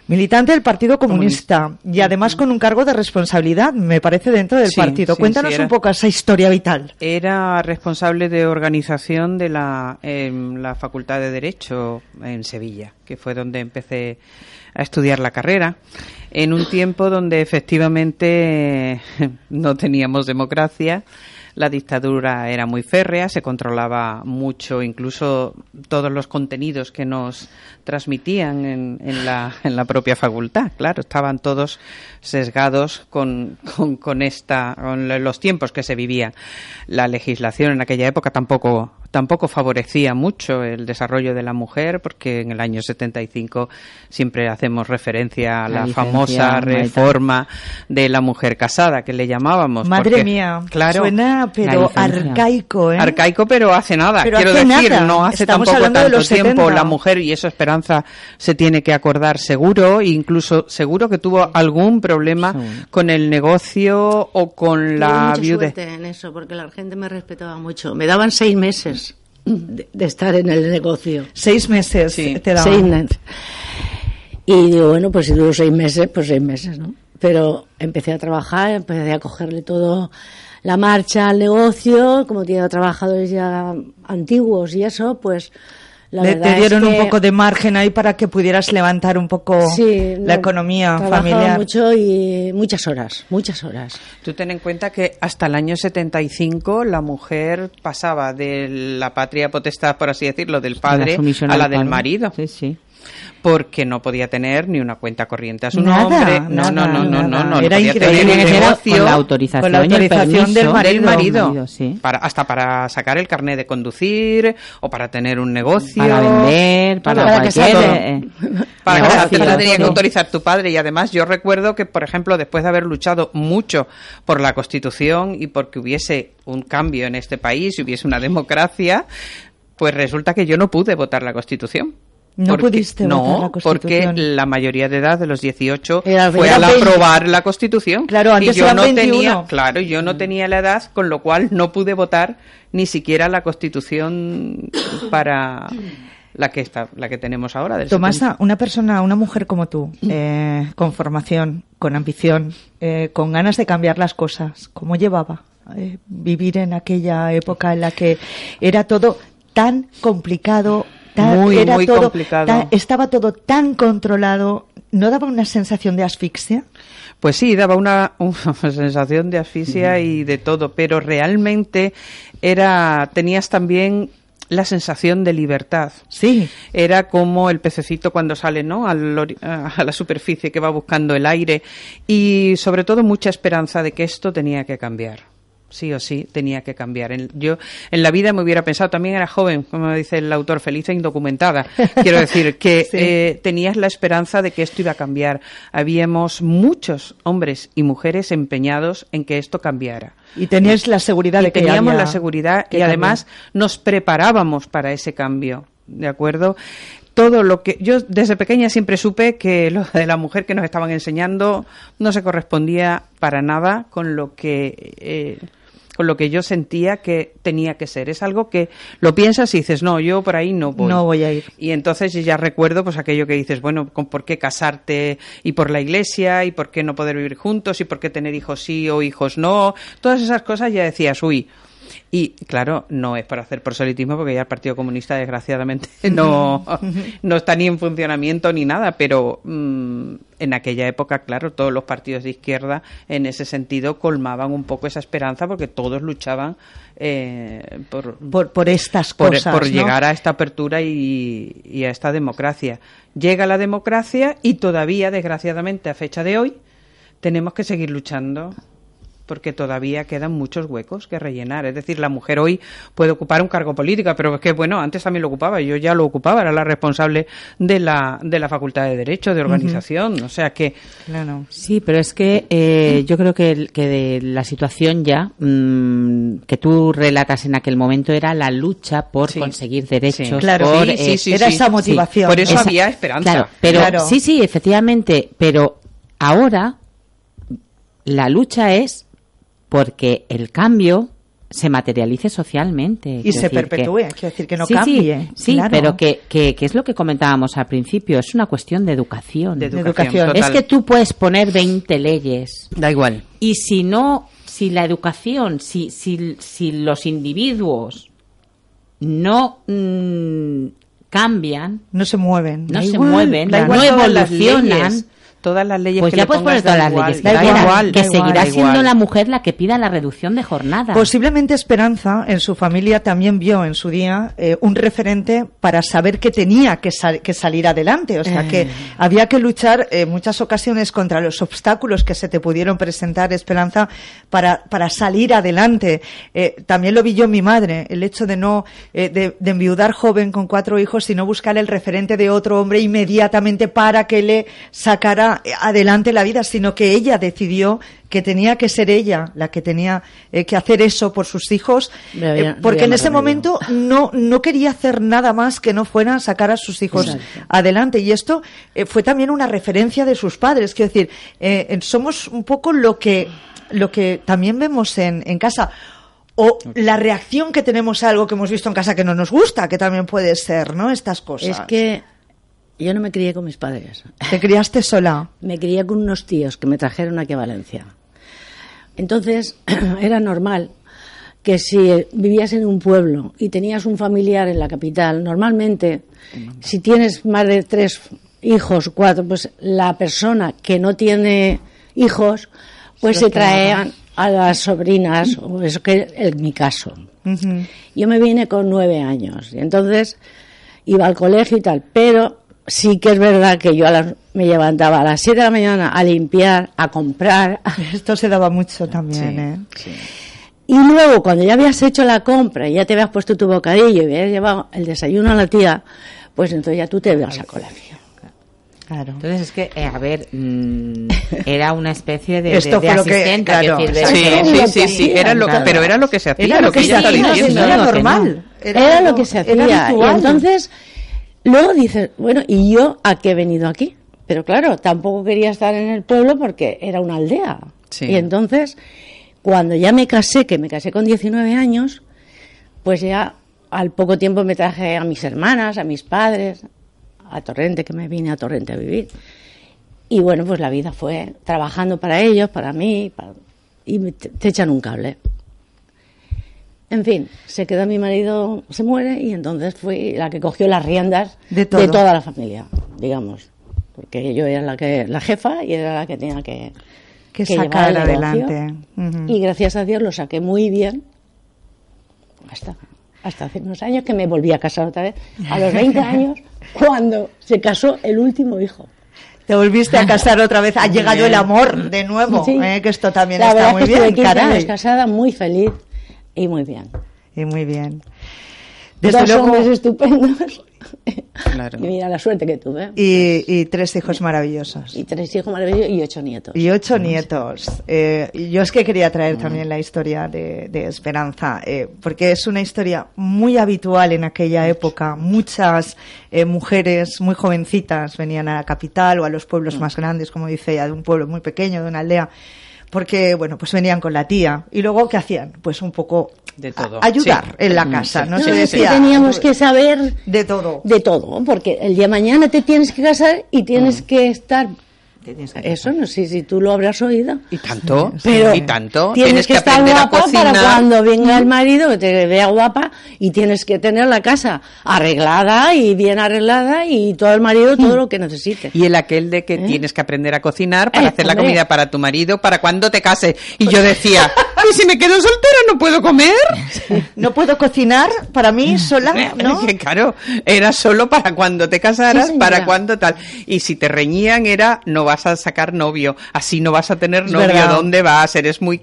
Militante del Partido Comunista y además con un cargo de responsabilidad, me parece, dentro del partido. Cuéntanos un poco esa historia vital. Era responsable de organización de la, la Facultad de Derecho en Sevilla, que fue donde empecé a estudiar la carrera en un tiempo donde efectivamente no teníamos democracia, la dictadura era muy férrea, se controlaba mucho, incluso todos los contenidos que nos transmitían en, en, la, en la propia facultad. Claro, estaban todos sesgados con, con, con, con los tiempos que se vivían. La legislación en aquella época tampoco tampoco favorecía mucho el desarrollo de la mujer, porque en el año 75 siempre hacemos referencia a la, famosa reforma de la mujer casada, que le llamábamos. Madre mía, claro, suena pero arcaico, ¿eh? Arcaico, pero hace nada. Quiero decir, no hace tampoco tanto tiempo la mujer, y eso Esperanza se tiene que acordar seguro, incluso seguro que tuvo algún problema con el negocio o con la viudez. en eso, porque la gente me respetaba mucho. Me daban seis meses de, estar en el negocio. Seis meses te Seis meses. Y digo, bueno, pues si duró seis meses, pues seis meses, ¿no? Pero empecé a trabajar, empecé a cogerle todo la marcha al negocio, como tenía trabajadores ya antiguos y eso, pues le, te dieron un poco de margen ahí para que pudieras levantar un poco la economía familiar. mucho y muchas horas, muchas horas. Tú ten en cuenta que hasta el año 75 la mujer pasaba de la patria potestad, por así decirlo, del padre a la del marido. Sí, sí porque no podía tener ni una cuenta corriente a su nombre. No, no, no, no, no, no, Era increíble. con la autorización, del marido. para, hasta para sacar el carnet de conducir o para tener un negocio. Para vender, para, para cualquier... Eh, para la tenía que autorizar tu padre. Y además yo recuerdo que, por ejemplo, después de haber luchado mucho por la Constitución y porque hubiese un cambio en este país y hubiese una democracia, pues resulta que yo no pude votar la Constitución. No pudiste votar la Constitución. porque la mayoría de edad de los 18 fue al aprobar la Constitución. Claro, antes y yo no tenía, claro, yo no tenía la edad, con lo cual no pude votar ni siquiera la Constitución para la que está, la que tenemos ahora. Del Tomasa, una persona, una mujer como tú, eh, con formación, con ambición, eh, con ganas de cambiar las cosas, ¿cómo llevaba eh, vivir en aquella época en la que era todo tan complicado, muy, muy complicado. estaba todo tan controlado, ¿no daba una sensación de asfixia? Pues sí, daba una, sensación de asfixia y de todo, pero realmente era, tenías también la sensación de libertad. Sí. Era como el pececito cuando sale, ¿no? a la superficie que va buscando el aire y sobre todo mucha esperanza de que esto tenía que cambiar sí o sí tenía que cambiar. yo en la vida me hubiera pensado, también era joven, como dice el autor, feliz e indocumentada. Quiero decir que eh, tenías la esperanza de que esto iba a cambiar. Habíamos muchos hombres y mujeres empeñados en que esto cambiara. Y tenías la seguridad de que teníamos la seguridad y además nos preparábamos para ese cambio. ¿De acuerdo? todo lo que yo desde pequeña siempre supe que lo de la mujer que nos estaban enseñando no se correspondía para nada con lo que eh, con lo que yo sentía que tenía que ser. Es algo que lo piensas y dices, no, yo por ahí no voy. No voy a ir. Y entonces ya recuerdo pues aquello que dices, bueno, ¿por qué casarte y por la iglesia y por qué no poder vivir juntos y por qué tener hijos sí o hijos no? Todas esas cosas ya decías, uy, y claro, no es para hacer proselitismo porque ya el Partido Comunista desgraciadamente no, no está ni en funcionamiento ni nada, pero mm, en aquella época, claro, todos los partidos de izquierda en ese sentido colmaban un poco esa esperanza porque todos luchaban eh, por, por, estas cosas. Por, llegar a esta apertura y, y a esta democracia. Llega la democracia y todavía, desgraciadamente, a fecha de hoy, tenemos que seguir luchando porque todavía quedan muchos huecos que rellenar. Es decir, la mujer hoy puede ocupar un cargo político, pero es que, bueno, antes también lo ocupaba, yo ya lo ocupaba, era la responsable de la, de la Facultad de Derecho, de organización, o sea que... Claro. Sí, pero es que eh, yo creo que, que de la situación ya mm, que tú relatas en aquel momento era la lucha por conseguir derechos. Claro, por, eh, era esa motivación. Por eso había esperanza. Claro, pero, Sí, sí, efectivamente, pero ahora la lucha es porque el cambio se materialice socialmente. Y se perpetúe, quiero decir que no cambie. Sí, pero que, que, es lo que comentábamos al principio, es una cuestión de educación. De educación. Es que tú puedes poner 20 leyes. Da igual. Y si no, si la educación, si, si, si los individuos no mm, cambian. No se mueven. No se mueven, no evolucionan todas las leyes pues que ya puedes poner todas las leyes que, seguirá siendo la mujer la que pida la reducción de jornada. Posiblemente Esperanza en su familia también vio en su día eh, un referente para saber que tenía que, que salir adelante, o sea que eh. había que luchar en muchas ocasiones contra los obstáculos que se te pudieron presentar Esperanza para, para salir adelante. Eh, también lo vi yo en mi madre, el hecho de no de, de enviudar joven con cuatro hijos, sino buscar el referente de otro hombre inmediatamente para que le sacara adelante la vida, sino que ella decidió que tenía que ser ella la que tenía eh, que hacer eso por sus hijos, eh, porque en ese momento no, no quería hacer nada más que no fuera sacar a sus hijos adelante. Y esto eh, fue también una referencia de sus padres. Quiero decir, somos un poco lo que, lo que también vemos en, en casa o la reacción que tenemos a algo que hemos visto en casa que no nos gusta, que también puede ser, ¿no? Estas cosas. Es que yo no me crié con mis padres. ¿Te criaste sola? Me crié con unos tíos que me trajeron aquí a Valencia. Entonces, era normal que si vivías en un pueblo y tenías un familiar en la capital, normalmente, si tienes más de tres hijos, cuatro, pues la persona que no tiene hijos, pues se traían a las sobrinas, o eso que es mi caso. Yo me vine con nueve años y entonces iba al colegio y tal, pero sí que es verdad que yo me levantaba a las 7 de la mañana a limpiar, a comprar. Esto se daba mucho también, ¿eh? Y luego, cuando ya habías hecho la compra y ya te habías puesto tu bocadillo y habías llevado el desayuno a la tía, pues entonces ya tú te vas a colación. Claro. Entonces es que, eh, a ver, mm, era una especie de, Esto de, asistente. Que, sí, sí, sí, sí, era lo, pero era lo que se hacía, era lo que, ella está diciendo. Era normal. Era, lo que se hacía. Y entonces Luego dices, bueno, ¿y yo a qué he venido aquí? Pero claro, tampoco quería estar en el pueblo porque era una aldea. Y entonces, cuando ya me casé, que me casé con 19 años, pues ya al poco tiempo me traje a mis hermanas, a mis padres, a Torrente, que me vine a Torrente a vivir. Y bueno, pues la vida fue trabajando para ellos, para mí, y te echan un cable. En fin, se quedó mi marido, se muere y entonces fui la que cogió las riendas de, toda la familia, digamos, porque yo era la que la jefa y era la que tenía que, que, sacar adelante. Y gracias a Dios lo saqué muy bien. Hasta hasta hace unos años que me volví a casar otra vez, a los 20 años, cuando se casó el último hijo. Te volviste a casar otra vez, ha llegado el amor de nuevo, eh, que esto también está muy bien. Estuve casada, muy feliz, y muy bien. Y muy bien. Desde Dos luego, hombres estupendos. Claro. Y mira la suerte que tuve. Y, tres hijos maravillosos. Y tres hijos maravillosos y ocho nietos. Y ocho nietos. Eh, yo es que quería traer también la historia de, Esperanza, eh, porque es una historia muy habitual en aquella época. Muchas eh, mujeres muy jovencitas venían a la capital o a los pueblos mm. más grandes, como dice ella, de un pueblo muy pequeño, de una aldea porque, bueno, pues venían con la tía. Y luego, ¿qué hacían? Pues un poco de todo. ayudar en la mm, casa, ¿no? se decía, teníamos que saber de todo. De todo, porque el día de mañana te tienes que casar y tienes mm. que estar eso no sé si tú lo habrás oído. Y tanto, pero y tanto. Tienes, que, estar guapa para cuando venga el marido que te vea guapa y tienes que tener la casa arreglada y bien arreglada y todo el marido todo lo que necesite. Y el aquel de que ¿Eh? tienes que aprender a cocinar para eh, hacer la comida para tu marido para cuando te cases. Y yo decía, ¿y si me quedo soltera no puedo comer? No puedo cocinar para mí sola, ¿no? claro, era solo para cuando te casaras, para cuando tal. Y si te reñían era no vas a sacar novio, así no vas a tener novio, ¿dónde vas? Eres muy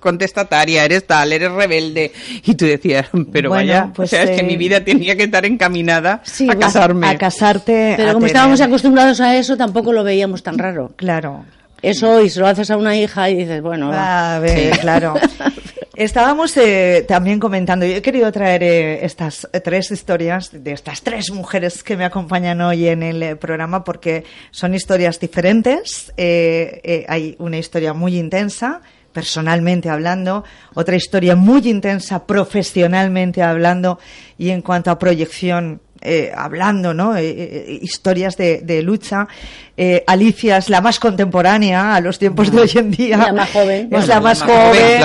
contestataria, eres tal, eres rebelde. Y tú decías, pero vaya, pues, o sea, es que mi eh, vida tenía que estar encaminada a casarme. A casarte. Pero como estábamos acostumbrados a eso, tampoco lo veíamos tan raro. Claro. Eso, y se lo haces a una hija y dices, bueno, va. A ver, claro. Estábamos eh, también comentando, yo he querido traer eh, estas tres historias de estas tres mujeres que me acompañan hoy en el eh, programa porque son historias diferentes. hay una historia muy intensa, personalmente hablando, otra historia muy intensa profesionalmente hablando y en cuanto a proyección eh, hablando, ¿no? Eh, historias de, de lucha. Alicia es la más contemporánea a los tiempos de hoy en día. La más joven. Es la, más, joven,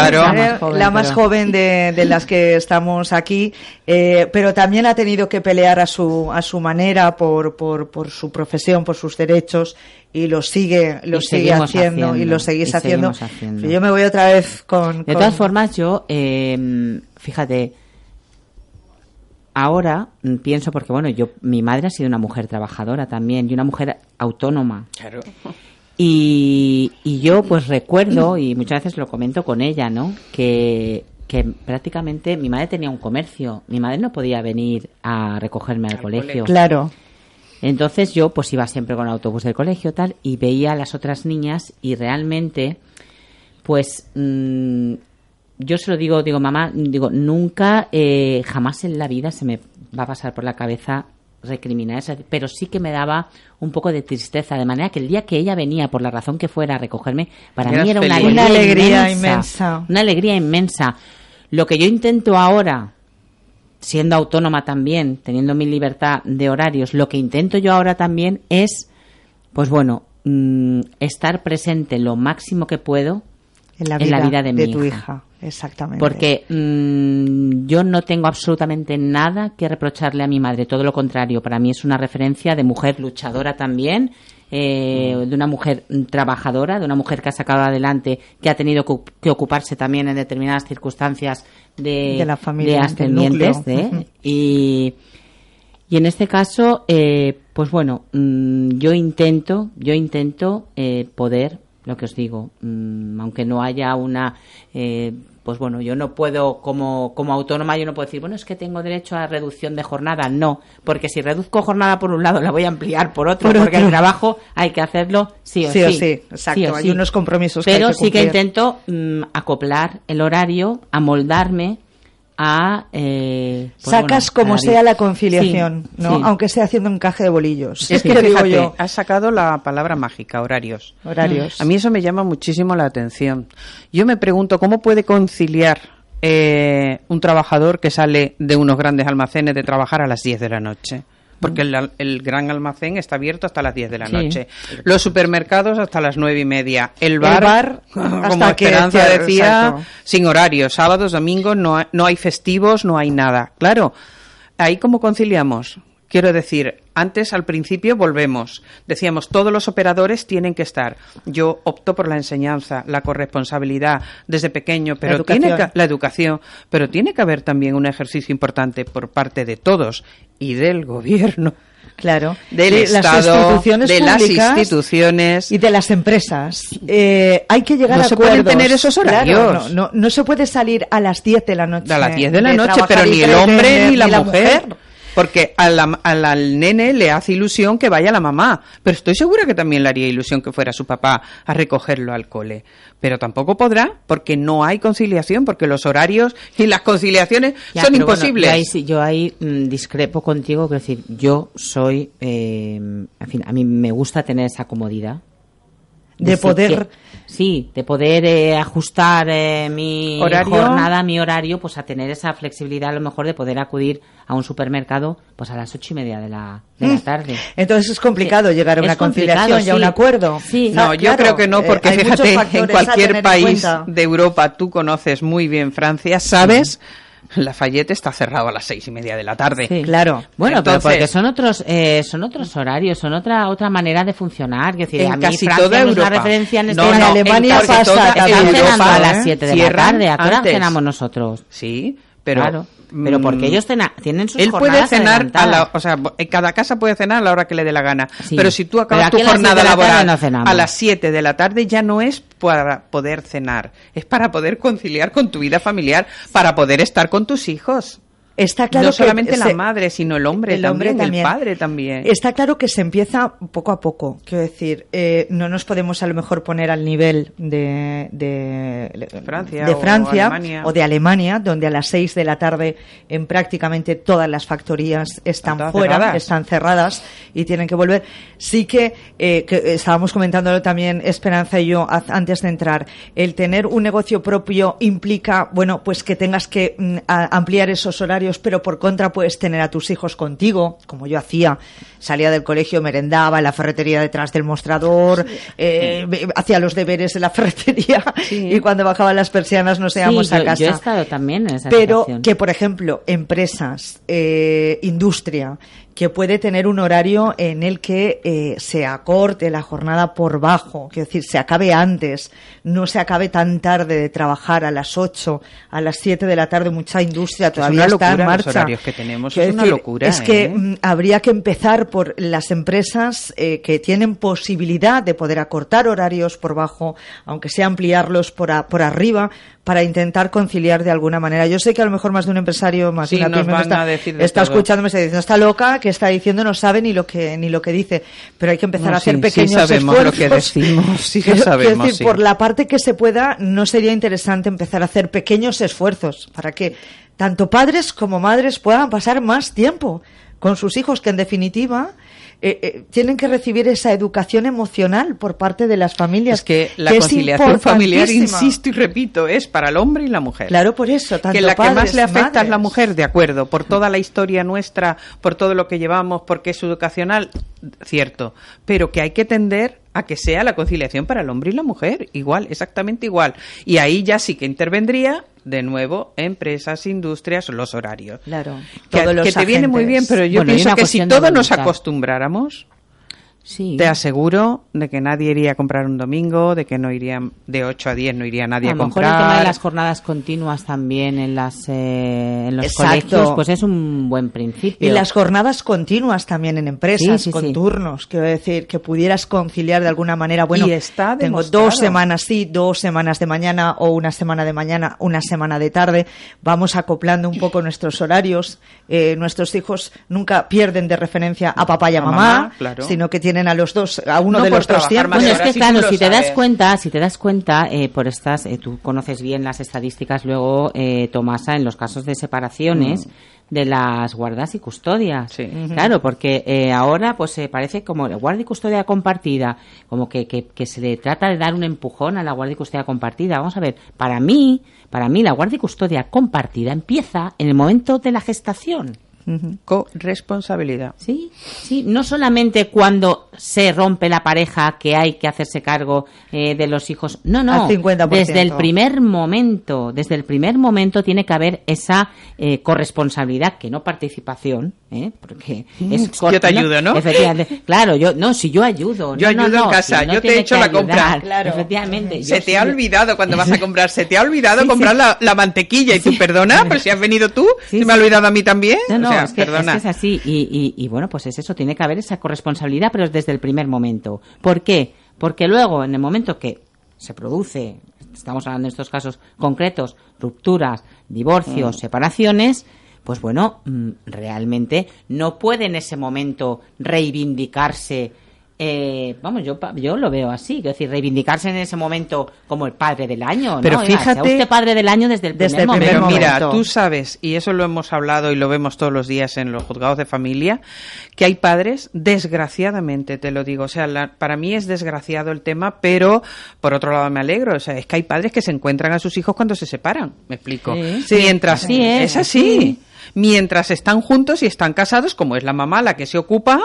la más joven, de, de, las que estamos aquí, pero también ha tenido que pelear a su, a su manera por, por, por su profesión, por sus derechos y lo sigue lo sigue haciendo, y lo seguís haciendo. Yo me voy otra vez con... De todas formas, yo, eh, fíjate, ahora pienso, porque bueno, yo mi madre ha sido una mujer trabajadora también y una mujer autónoma. Claro. Y, y yo pues recuerdo, y muchas veces lo comento con ella, ¿no? Que, que prácticamente mi madre tenía un comercio. Mi madre no podía venir a recogerme al, colegio. Claro. Entonces yo pues iba siempre con el autobús del colegio tal y veía a las otras niñas y realmente pues mm, yo se lo digo, digo mamá, digo nunca, eh, jamás en la vida se me va a pasar por la cabeza recriminar esa, pero sí que me daba un poco de tristeza, de manera que el día que ella venía, por la razón que fuera, a recogerme, para mí era una alegría, inmensa, Una alegría inmensa. Lo que yo intento ahora, siendo autónoma también, teniendo mi libertad de horarios, lo que intento yo ahora también es, pues bueno, mm, estar presente lo máximo que puedo en la vida, de, mi tu hija. Exactamente. Porque mm, yo no tengo absolutamente nada que reprocharle a mi madre, todo lo contrario, para mí es una referencia de mujer luchadora también, eh, de una mujer trabajadora, de una mujer que ha sacado adelante, que ha tenido que ocuparse también en determinadas circunstancias de, la familia, ascendientes. y, y en este caso, eh, pues bueno, mm, yo intento, yo intento eh, poder lo que os digo, mm, aunque no haya una eh, pues bueno, yo no puedo, como, como autónoma, yo no puedo decir, bueno, es que tengo derecho a reducción de jornada. No, porque si reduzco jornada por un lado, la voy a ampliar por otro, porque el trabajo hay que hacerlo sí o sí. sí, sí exacto, hay unos compromisos Pero que sí que intento mm, acoplar el horario, amoldarme a, eh, pues sacas como sea la conciliación, ¿no? Aunque sea haciendo encaje de bolillos. Es que digo yo, has sacado la palabra mágica, horarios. Horarios. A mí eso me llama muchísimo la atención. Yo me pregunto cómo puede conciliar eh, un trabajador que sale de unos grandes almacenes de trabajar a las 10 de la noche porque el, gran almacén está abierto hasta las 10 de la noche. Los supermercados hasta las nueve y media. El bar, como Esperanza decía, sin horario. Sábados, domingos, no, no hay festivos, no hay nada. Claro, ahí cómo conciliamos. Quiero decir, antes al principio volvemos. Decíamos, todos los operadores tienen que estar. Yo opto por la enseñanza, la corresponsabilidad desde pequeño, pero tiene la educación, pero tiene que haber también un ejercicio importante por parte de todos y del gobierno. Claro, del Estado, de las instituciones y de las empresas. Eh, hay que llegar no a se pueden tener esos horarios. no, no, se puede salir a las 10 de la noche. A las 10 de la noche, pero ni el hombre ni, la, mujer. Porque al, nene le hace ilusión que vaya la mamá, pero estoy segura que también le haría ilusión que fuera su papá a recogerlo al cole. Pero tampoco podrá porque no hay conciliación, porque los horarios y las conciliaciones son imposibles. yo ahí, mm, discrepo contigo, es decir, yo soy, eh, en fin, a mí me gusta tener esa comodidad de poder sí de poder eh, ajustar eh, mi jornada mi horario pues a tener esa flexibilidad a lo mejor de poder acudir a un supermercado pues a las ocho y media de la, de la mm. tarde. Entonces es complicado llegar a una conciliación y a un acuerdo. Sí no yo creo que no porque eh, fíjate en cualquier país de Europa tú conoces muy bien Francia sabes Lafayette está cerrado a las seis y media de la tarde. claro. Bueno, pero porque son otros, eh, son otros horarios, son otra otra manera de funcionar. Es decir, en a mí casi Francia toda Europa. una referencia en, este no, en Alemania pasa Europa, a las siete de la tarde. ¿A qué hora cenamos nosotros? Sí, pero claro. Pero porque ellos tienen sus Él puede cenar, a la, o sea, cada casa puede cenar a la hora que le dé la gana. Pero si tú acabas tu jornada laboral a las 7 de la tarde, ya no es para poder cenar, es para poder conciliar con tu vida familiar, para poder estar con tus hijos. Está claro no solamente la madre, sino el hombre, el hombre también, el padre también. Está claro que se empieza poco a poco. Quiero decir, eh, no nos podemos a lo mejor poner al nivel de, de, Francia, de Francia o, de Alemania, donde a las seis de la tarde en prácticamente todas las factorías están fuera, están cerradas y tienen que volver. Sí que, eh, que estábamos comentándolo también Esperanza y yo antes de entrar, el tener un negocio propio implica, bueno, pues que tengas que mm, ampliar esos horarios pero por contra puedes tener a tus hijos contigo, como yo hacía. Salía del colegio, merendaba en la ferretería detrás del mostrador, eh, hacía los deberes en la ferretería y cuando bajaban las persianas nos íbamos a casa. Yo he estado también en esa Pero que, por ejemplo, empresas, eh, industria, que puede tener un horario en el que eh, se acorte la jornada por bajo, quiero decir, se acabe antes, no se acabe tan tarde de trabajar a las 8, a las 7 de la tarde, mucha industria todavía está en marcha. Los horarios que tenemos es una locura. Es que ¿eh? mm, habría que empezar por las empresas eh, que tienen posibilidad de poder acortar horarios por bajo, aunque sea ampliarlos por, por arriba, para intentar conciliar de alguna manera. Yo sé que a lo mejor más de un empresario, más una pyme está, está escuchándome, está diciendo, está loca, que está diciendo, no sabe ni lo que ni lo que dice, pero hay que empezar a hacer pequeños sí sabemos lo que decimos, sí sabemos. decir, por la parte que se pueda, no sería interesante empezar a hacer pequeños esfuerzos para que tanto padres como madres puedan pasar más tiempo con sus hijos, que en definitiva eh, eh, tienen que recibir esa educación emocional por parte de las familias. Es que la conciliación familiar, insisto y repito, es para el hombre y la mujer. Claro, por eso. Tanto que la que más le afecta es la mujer, de acuerdo, por toda la historia nuestra, por todo lo que llevamos, porque es educacional, cierto. Pero que hay que tender a que sea la conciliación para el hombre y la mujer, igual, exactamente igual. Y ahí ya sí que intervendría de nuevo empresas, industrias, los horarios. Claro. Que, que te viene muy bien, pero yo pienso que si todos nos acostumbráramos, te aseguro de que nadie iría a comprar un domingo, de que no irían de 8 a 10 no iría nadie a, lo comprar. Mejor el tema de las jornadas continuas también en las eh, en los colegios, pues es un buen principio. Y las jornadas continuas también en empresas con turnos, quiero decir que pudieras conciliar de alguna manera, bueno, está tengo dos semanas sí, dos semanas de mañana o una semana de mañana, una semana de tarde, vamos acoplando un poco nuestros horarios, eh, nuestros hijos nunca pierden de referencia a papá y a, mamá, sino que tienen a los dos, a uno de los dos tiempos. Bueno, es que claro, si te das cuenta, si te das cuenta, eh, por estas, eh, tú conoces bien las estadísticas luego, eh, Tomasa, en los casos de separaciones. Mm. de las guardas y custodias. Claro, porque eh, ahora pues se parece como guardia y custodia compartida, como que, que, que, se le trata de dar un empujón a la guardia y custodia compartida. Vamos a ver, para mí, para mí la guardia y custodia compartida empieza en el momento de la gestación. Corresponsabilidad. Sí, sí, no solamente cuando se rompe la pareja que hay que hacerse cargo eh, de los hijos. No, no. Desde el primer momento, desde el primer momento tiene que haber esa eh, corresponsabilidad, que no participación, ¿eh? porque mm, es yo te ayudo, ¿no? Efectivamente. Claro, yo no, si yo ayudo. Yo ayudo en casa, yo te he hecho la compra. Claro. Efectivamente. Se te ha olvidado cuando vas a comprar, se te ha olvidado comprar La, mantequilla y tú, perdona, pero si has venido tú, se me ha olvidado a mí también. No, es, que, es, así. Y, y, bueno, pues es eso, tiene que haber esa corresponsabilidad, pero desde el primer momento. ¿Por qué? Porque luego, en el momento que se produce, estamos hablando de estos casos concretos, rupturas, divorcios, mm. separaciones, pues bueno, mm, realmente no puede en ese momento reivindicarse eh, vamos, yo, yo lo veo así, es decir, reivindicarse en ese momento como el padre del año. Pero fíjate, usted padre del año desde el primer, momento. mira, tú sabes, y eso lo hemos hablado y lo vemos todos los días en los juzgados de familia, que hay padres, desgraciadamente, te lo digo, o sea, para mí es desgraciado el tema, pero por otro lado me alegro, o sea, es que hay padres que se encuentran a sus hijos cuando se separan, me explico. Mientras, es, así. Mientras están juntos y están casados, como es la mamá la que se ocupa,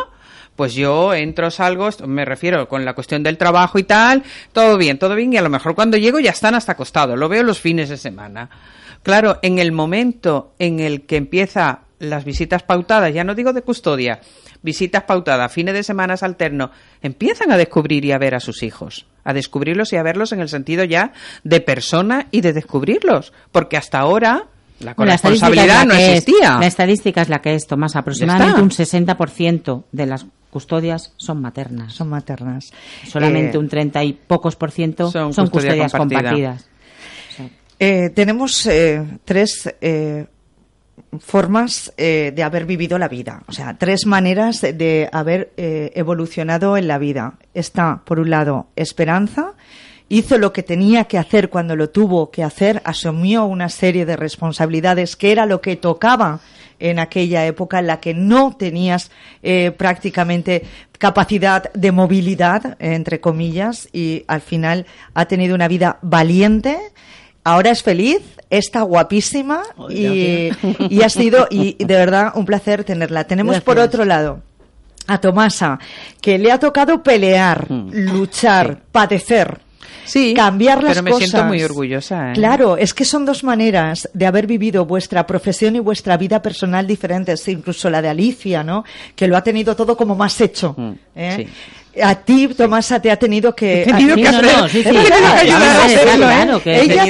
pues yo entro, salgo, me refiero con la cuestión del trabajo y tal, todo bien, todo bien, y a lo mejor cuando llego ya están hasta acostado, lo veo los fines de semana. Claro, en el momento en el que empieza las visitas pautadas, ya no digo de custodia, visitas pautadas, fines de semanas alterno, empiezan a descubrir y a ver a sus hijos, a descubrirlos y a verlos en el sentido ya de persona y de descubrirlos, porque hasta ahora la corresponsabilidad no existía. la estadística es la que es, Tomás. Aproximadamente un 60% de las custodias son maternas. Son maternas. Solamente eh, un 30 y pocos por ciento son, custodias compartidas. Eh, tenemos eh, tres formas de haber vivido la vida, o sea, tres maneras de haber evolucionado en la vida. Está, por un lado, esperanza, hizo lo que tenía que hacer cuando lo tuvo que hacer, asumió una serie de responsabilidades que era lo que tocaba en aquella época en la que no tenías eh, prácticamente capacidad de movilidad, entre comillas, y al final ha tenido una vida valiente ahora es feliz, está guapísima y, y, ha sido, y de verdad, un placer tenerla. Tenemos por otro lado a Tomasa, que le ha tocado pelear, mm. luchar, padecer. Sí, cambiar las pero me siento muy orgullosa. ¿eh? Claro, es que son dos maneras de haber vivido vuestra profesión y vuestra vida personal diferentes, incluso la de Alicia, ¿no? Que lo ha tenido todo como más hecho. Mm, ¿eh? sí a ti, Tomasa, te ha tenido que... Ella ha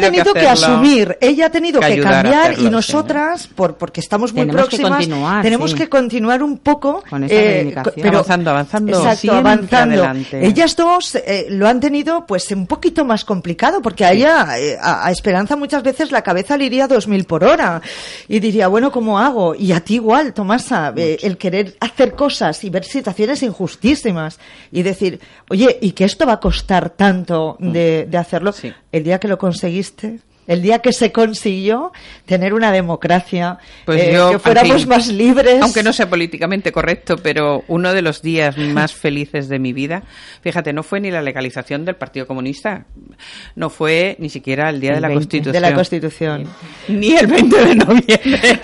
tenido que, asumir, ella ha tenido que, cambiar y nosotras, por, porque estamos muy próximas, tenemos que continuar un poco... Con eh, pero, avanzando, avanzando. Exacto, avanzando. Ellas dos eh, lo han tenido pues un poquito más complicado, porque a ella, eh, a, Esperanza muchas veces la cabeza le iría a dos mil por hora. Y diría, bueno, ¿cómo hago? Y a ti igual, Tomasa, el querer hacer cosas y ver situaciones injustísimas y decir, oye, ¿y que esto va a costar tanto de, de hacerlo? El día que lo conseguiste, el día que se consiguió tener una democracia, pues eh, que fuéramos más libres. Aunque no sea políticamente correcto, pero uno de los días más felices de mi vida, fíjate, no fue ni la legalización del Partido Comunista, no fue ni siquiera el día de la Constitución. De la Constitución. Ni, el 20 de noviembre.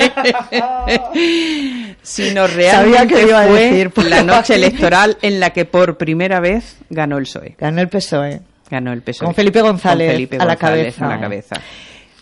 sino realmente que iba a decir, la noche electoral en la que por primera vez ganó el PSOE. Ganó el PSOE. Ganó el Con Felipe González, a, la cabeza. a la cabeza.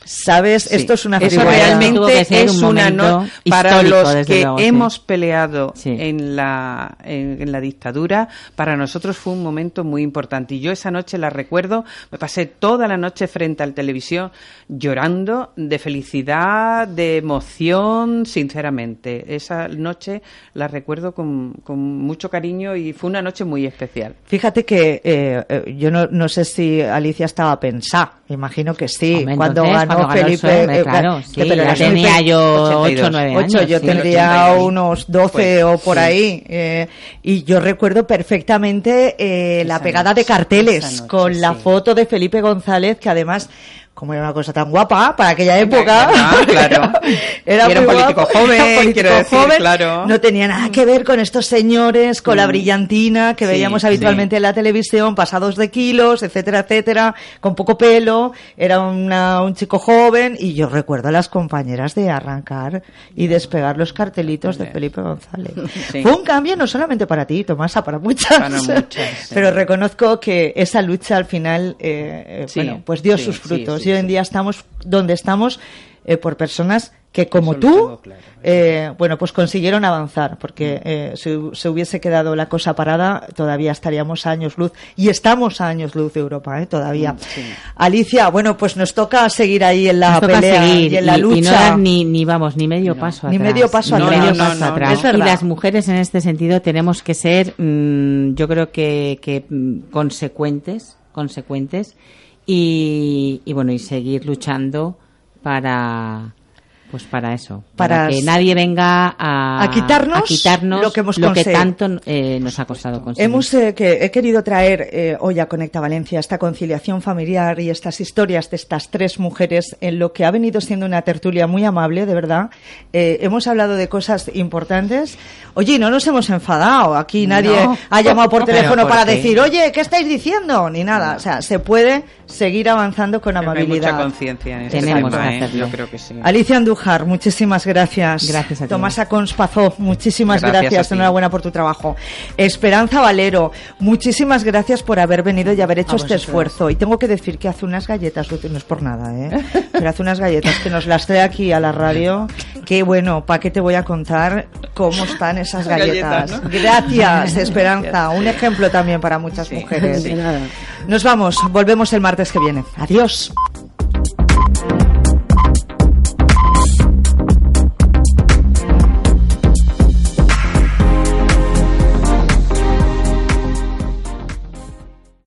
¿Sabes? Esto es una Eso realmente es una no para los que hemos peleado en, la, en, la dictadura, para nosotros fue un momento muy importante. Y yo esa noche la recuerdo, me pasé toda la noche frente al televisión llorando de felicidad, de emoción, sinceramente. Esa noche la recuerdo con, con mucho cariño y fue una noche muy especial. Fíjate que eh, eh, yo no, no sé si Alicia estaba pensada, imagino que sí, cuando ganó Felipe. Eh, claro, sí, ya tenía yo 8 o 9 años. yo tendría unos 12 pues, o por ahí. Eh, y yo recuerdo perfectamente eh, la pegada de carteles con la foto de Felipe González, que además como era una cosa tan guapa para aquella época. claro. era, un político joven, quiero decir, claro. No tenía nada que ver con estos señores, con la mm. brillantina que veíamos habitualmente en la televisión, pasados de kilos, etcétera, etcétera, con poco pelo. Era un chico joven y yo recuerdo a las compañeras de arrancar y despegar los cartelitos de Felipe González. Fue un cambio no solamente para ti, Tomasa, para muchas. Para muchas pero reconozco que esa lucha al final, eh, eh bueno, pues dio sus frutos hoy en día estamos donde estamos eh, por personas que como tú, eh, bueno, pues consiguieron avanzar, porque eh, si se hubiese quedado la cosa parada, todavía estaríamos a años luz, y estamos a años luz de Europa, todavía. Mm, Alicia, bueno, pues nos toca seguir ahí en la pelea y en la lucha. Y no dar ni, ni, vamos, ni medio paso atrás. Ni medio paso atrás. y las mujeres en este sentido tenemos que ser, mm, yo creo que, que mm, consecuentes, consecuentes, y, bueno, y seguir luchando para pues para eso, para, que nadie venga a, quitarnos, quitarnos, lo que, hemos lo que tanto eh, nos ha costado conseguir. Hemos eh, que, he querido traer eh, hoy a Conecta Valencia esta conciliación familiar y estas historias de estas tres mujeres en lo que ha venido siendo una tertulia muy amable, de verdad. hemos hablado de cosas importantes. Oye, no nos hemos enfadado. Aquí nadie ha llamado por teléfono para decir, oye, ¿qué estáis diciendo? Ni nada. O sea, se puede seguir avanzando con amabilidad. mucha conciencia en este Tenemos Yo creo que sí. Alicia Andújar, muchísimas gracias. Gracias a ti. Tomás Aconspazó, muchísimas gracias. Enhorabuena por tu trabajo. Esperanza Valero, muchísimas gracias por haber venido y haber hecho este esfuerzo. Y tengo que decir que hace unas galletas, no es por nada, ¿eh? pero hace unas galletas que nos las trae aquí a la radio. Qué bueno, ¿para qué te voy a contar cómo están esas galletas? Gracias, Esperanza. Un ejemplo también para muchas mujeres. Nos vamos, volvemos el martes que viene. Adiós.